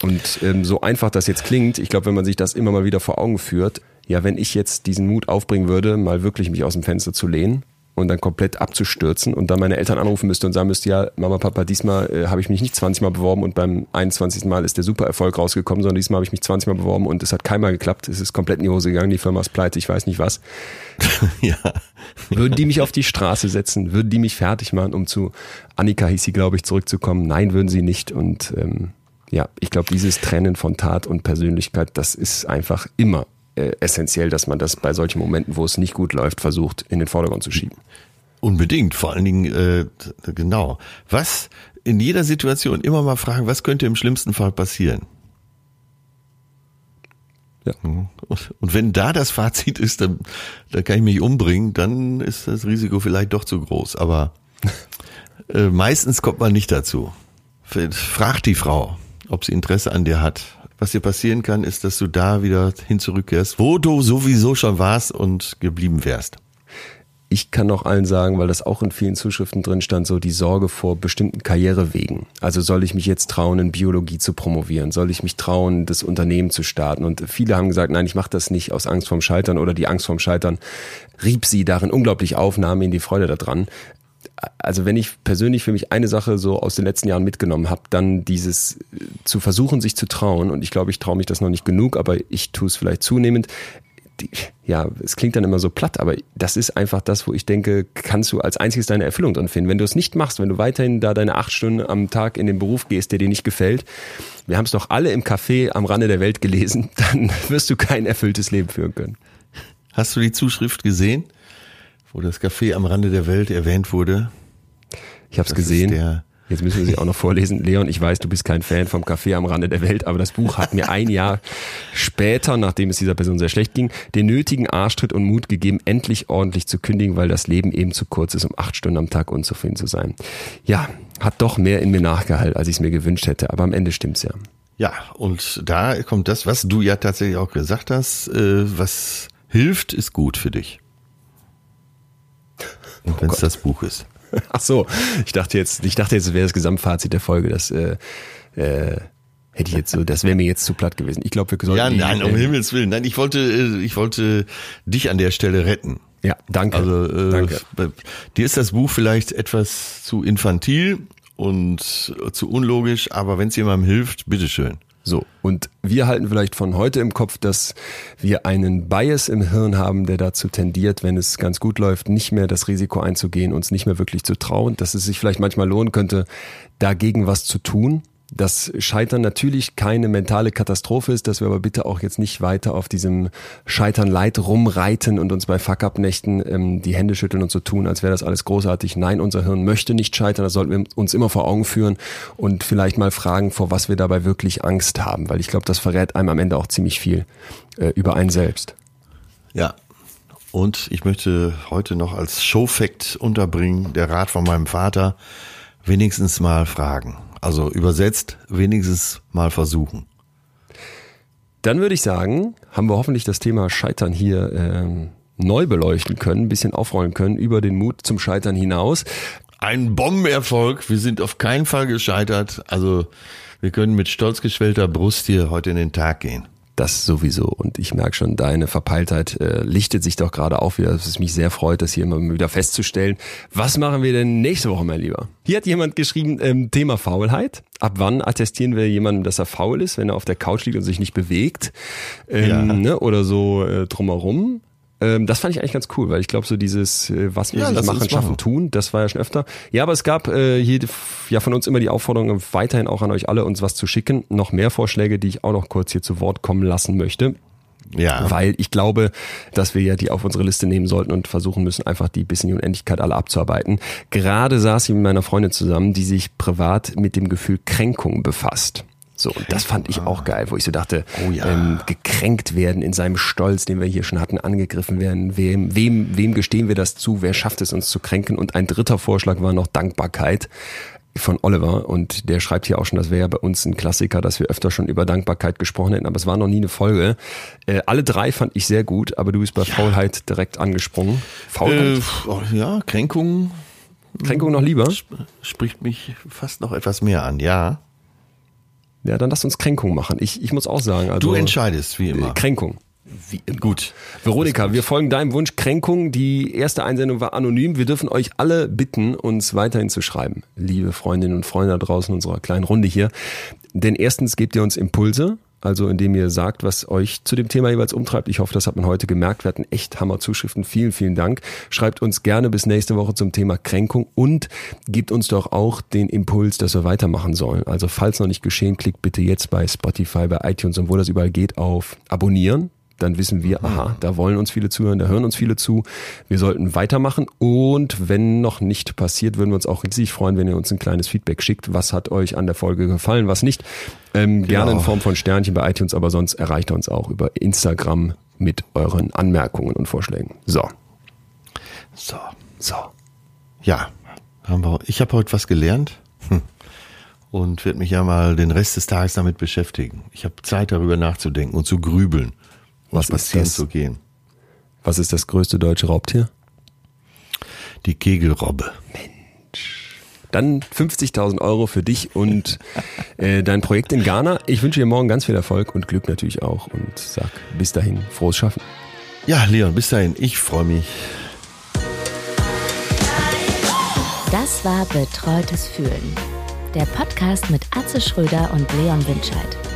Und ähm, so einfach das jetzt klingt, ich glaube, wenn man sich das immer mal wieder vor Augen führt, ja, wenn ich jetzt diesen Mut aufbringen würde, mal wirklich mich aus dem Fenster zu lehnen und dann komplett abzustürzen und dann meine Eltern anrufen müsste und sagen müsste, ja, Mama, Papa, diesmal äh, habe ich mich nicht 20 Mal beworben und beim 21. Mal ist der super Erfolg rausgekommen, sondern diesmal habe ich mich 20 Mal beworben und es hat keinmal geklappt, es ist komplett in die Hose gegangen, die Firma ist pleite, ich weiß nicht was. <laughs> ja. Würden die mich auf die Straße setzen? Würden die mich fertig machen, um zu Annika hieß sie, glaube ich, zurückzukommen? Nein, würden sie nicht. Und ähm, ja, ich glaube, dieses Trennen von Tat und Persönlichkeit, das ist einfach immer äh, essentiell, dass man das bei solchen Momenten, wo es nicht gut läuft, versucht, in den Vordergrund zu schieben. Unbedingt, vor allen Dingen, äh, genau. Was in jeder Situation immer mal fragen, was könnte im schlimmsten Fall passieren? Ja. Mhm. Und wenn da das Fazit ist, dann, dann kann ich mich umbringen, dann ist das Risiko vielleicht doch zu groß. Aber <laughs> äh, meistens kommt man nicht dazu. Frag die Frau, ob sie Interesse an dir hat. Was dir passieren kann, ist, dass du da wieder hin zurückkehrst, wo du sowieso schon warst und geblieben wärst ich kann noch allen sagen, weil das auch in vielen Zuschriften drin stand, so die Sorge vor bestimmten Karrierewegen. Also soll ich mich jetzt trauen, in Biologie zu promovieren? Soll ich mich trauen, das Unternehmen zu starten? Und viele haben gesagt, nein, ich mache das nicht aus Angst vorm Scheitern oder die Angst vorm Scheitern rieb sie darin unglaublich auf, nahm ihnen die Freude daran. Also wenn ich persönlich für mich eine Sache so aus den letzten Jahren mitgenommen habe, dann dieses äh, zu versuchen, sich zu trauen. Und ich glaube, ich traue mich das noch nicht genug, aber ich tue es vielleicht zunehmend die, ja, es klingt dann immer so platt, aber das ist einfach das, wo ich denke, kannst du als einziges deine Erfüllung drin finden. Wenn du es nicht machst, wenn du weiterhin da deine acht Stunden am Tag in den Beruf gehst, der dir nicht gefällt, wir haben es doch alle im Café am Rande der Welt gelesen, <laughs> dann wirst du kein erfülltes Leben führen können. Hast du die Zuschrift gesehen, wo das Café am Rande der Welt erwähnt wurde? Ich habe es gesehen. Jetzt müssen wir sie auch noch vorlesen. Leon, ich weiß, du bist kein Fan vom Café am Rande der Welt, aber das Buch hat mir ein Jahr später, nachdem es dieser Person sehr schlecht ging, den nötigen Arschtritt und Mut gegeben, endlich ordentlich zu kündigen, weil das Leben eben zu kurz ist, um acht Stunden am Tag unzufrieden zu sein. Ja, hat doch mehr in mir nachgehalten, als ich es mir gewünscht hätte, aber am Ende stimmt's ja. Ja, und da kommt das, was du ja tatsächlich auch gesagt hast, äh, was hilft, ist gut für dich. Und oh wenn es das Buch ist. <laughs> Ach so, ich dachte jetzt, ich dachte jetzt, wäre das Gesamtfazit der Folge, das äh, äh, hätte ich jetzt so, das wäre mir jetzt zu platt gewesen. Ich glaube, wir sollten. Ja, nein, um Himmels Willen. Nein, ich wollte, äh, ich wollte dich an der Stelle retten. Ja, danke. Also, äh, danke. dir ist das Buch vielleicht etwas zu infantil und zu unlogisch, aber wenn es jemandem hilft, bitteschön. So, und wir halten vielleicht von heute im Kopf, dass wir einen Bias im Hirn haben, der dazu tendiert, wenn es ganz gut läuft, nicht mehr das Risiko einzugehen, uns nicht mehr wirklich zu trauen, dass es sich vielleicht manchmal lohnen könnte, dagegen was zu tun dass Scheitern natürlich keine mentale Katastrophe ist, dass wir aber bitte auch jetzt nicht weiter auf diesem Scheitern Leid rumreiten und uns bei Fuck-Up-Nächten ähm, die Hände schütteln und so tun, als wäre das alles großartig. Nein, unser Hirn möchte nicht scheitern, das sollten wir uns immer vor Augen führen und vielleicht mal fragen, vor was wir dabei wirklich Angst haben, weil ich glaube, das verrät einem am Ende auch ziemlich viel äh, über einen selbst. Ja, und ich möchte heute noch als Showfact unterbringen, der Rat von meinem Vater, wenigstens mal fragen. Also übersetzt, wenigstens mal versuchen. Dann würde ich sagen, haben wir hoffentlich das Thema Scheitern hier ähm, neu beleuchten können, ein bisschen aufrollen können über den Mut zum Scheitern hinaus. Ein Bombenerfolg. Wir sind auf keinen Fall gescheitert. Also wir können mit stolz geschwellter Brust hier heute in den Tag gehen. Das sowieso. Und ich merke schon, deine Verpeiltheit äh, lichtet sich doch gerade auf wieder, es mich sehr freut, das hier immer wieder festzustellen. Was machen wir denn nächste Woche, mein Lieber? Hier hat jemand geschrieben, ähm, Thema Faulheit. Ab wann attestieren wir jemandem, dass er faul ist, wenn er auf der Couch liegt und sich nicht bewegt? Ähm, ja. ne, oder so äh, drumherum. Ähm, das fand ich eigentlich ganz cool, weil ich glaube, so dieses, äh, was wir ja, machen, schaffen, machen. tun, das war ja schon öfter. Ja, aber es gab äh, hier ja von uns immer die Aufforderung, weiterhin auch an euch alle, uns was zu schicken. Noch mehr Vorschläge, die ich auch noch kurz hier zu Wort kommen lassen möchte. Ja. Weil ich glaube, dass wir ja die auf unsere Liste nehmen sollten und versuchen müssen, einfach die bis in die Unendlichkeit alle abzuarbeiten. Gerade saß ich mit meiner Freundin zusammen, die sich privat mit dem Gefühl Kränkung befasst. So, und das fand ich auch geil, wo ich so dachte, oh ja. ähm, gekränkt werden in seinem Stolz, den wir hier schon hatten, angegriffen werden. Wem, wem, wem gestehen wir das zu? Wer schafft es uns zu kränken? Und ein dritter Vorschlag war noch Dankbarkeit von Oliver und der schreibt hier auch schon, das wäre ja bei uns ein Klassiker, dass wir öfter schon über Dankbarkeit gesprochen hätten, aber es war noch nie eine Folge. Äh, alle drei fand ich sehr gut, aber du bist bei ja. Faulheit direkt angesprungen. Faulheit? Äh, oh, ja, Kränkung. Kränkung noch lieber? Spricht mich fast noch etwas mehr an, ja. Ja, dann lass uns Kränkung machen. Ich, ich muss auch sagen. Also, du entscheidest, wie immer. Kränkung. Wie immer. Gut. Veronika, wir folgen deinem Wunsch Kränkung. Die erste Einsendung war anonym. Wir dürfen euch alle bitten, uns weiterhin zu schreiben. Liebe Freundinnen und Freunde da draußen unserer kleinen Runde hier. Denn erstens gebt ihr uns Impulse also indem ihr sagt, was euch zu dem Thema jeweils umtreibt. Ich hoffe, das hat man heute gemerkt. Wir hatten echt Hammer-Zuschriften. Vielen, vielen Dank. Schreibt uns gerne bis nächste Woche zum Thema Kränkung und gebt uns doch auch den Impuls, dass wir weitermachen sollen. Also falls noch nicht geschehen, klickt bitte jetzt bei Spotify, bei iTunes und wo das überall geht auf Abonnieren dann wissen wir, aha, da wollen uns viele zuhören, da hören uns viele zu. Wir sollten weitermachen und wenn noch nicht passiert, würden wir uns auch riesig freuen, wenn ihr uns ein kleines Feedback schickt. Was hat euch an der Folge gefallen, was nicht? Ähm, genau. Gerne in Form von Sternchen bei iTunes, aber sonst erreicht ihr uns auch über Instagram mit euren Anmerkungen und Vorschlägen. So. So. So. Ja, ich habe heute was gelernt. Hm und werde mich ja mal den Rest des Tages damit beschäftigen. Ich habe Zeit darüber nachzudenken und zu grübeln, was, was passiert zu gehen. Was ist das größte deutsche Raubtier? Die Kegelrobbe. Mensch. Dann 50.000 Euro für dich und <laughs> äh, dein Projekt in Ghana. Ich wünsche dir morgen ganz viel Erfolg und Glück natürlich auch und sag bis dahin frohes Schaffen. Ja, Leon, bis dahin. Ich freue mich. Das war Betreutes Fühlen der Podcast mit Atze Schröder und Leon Winscheid.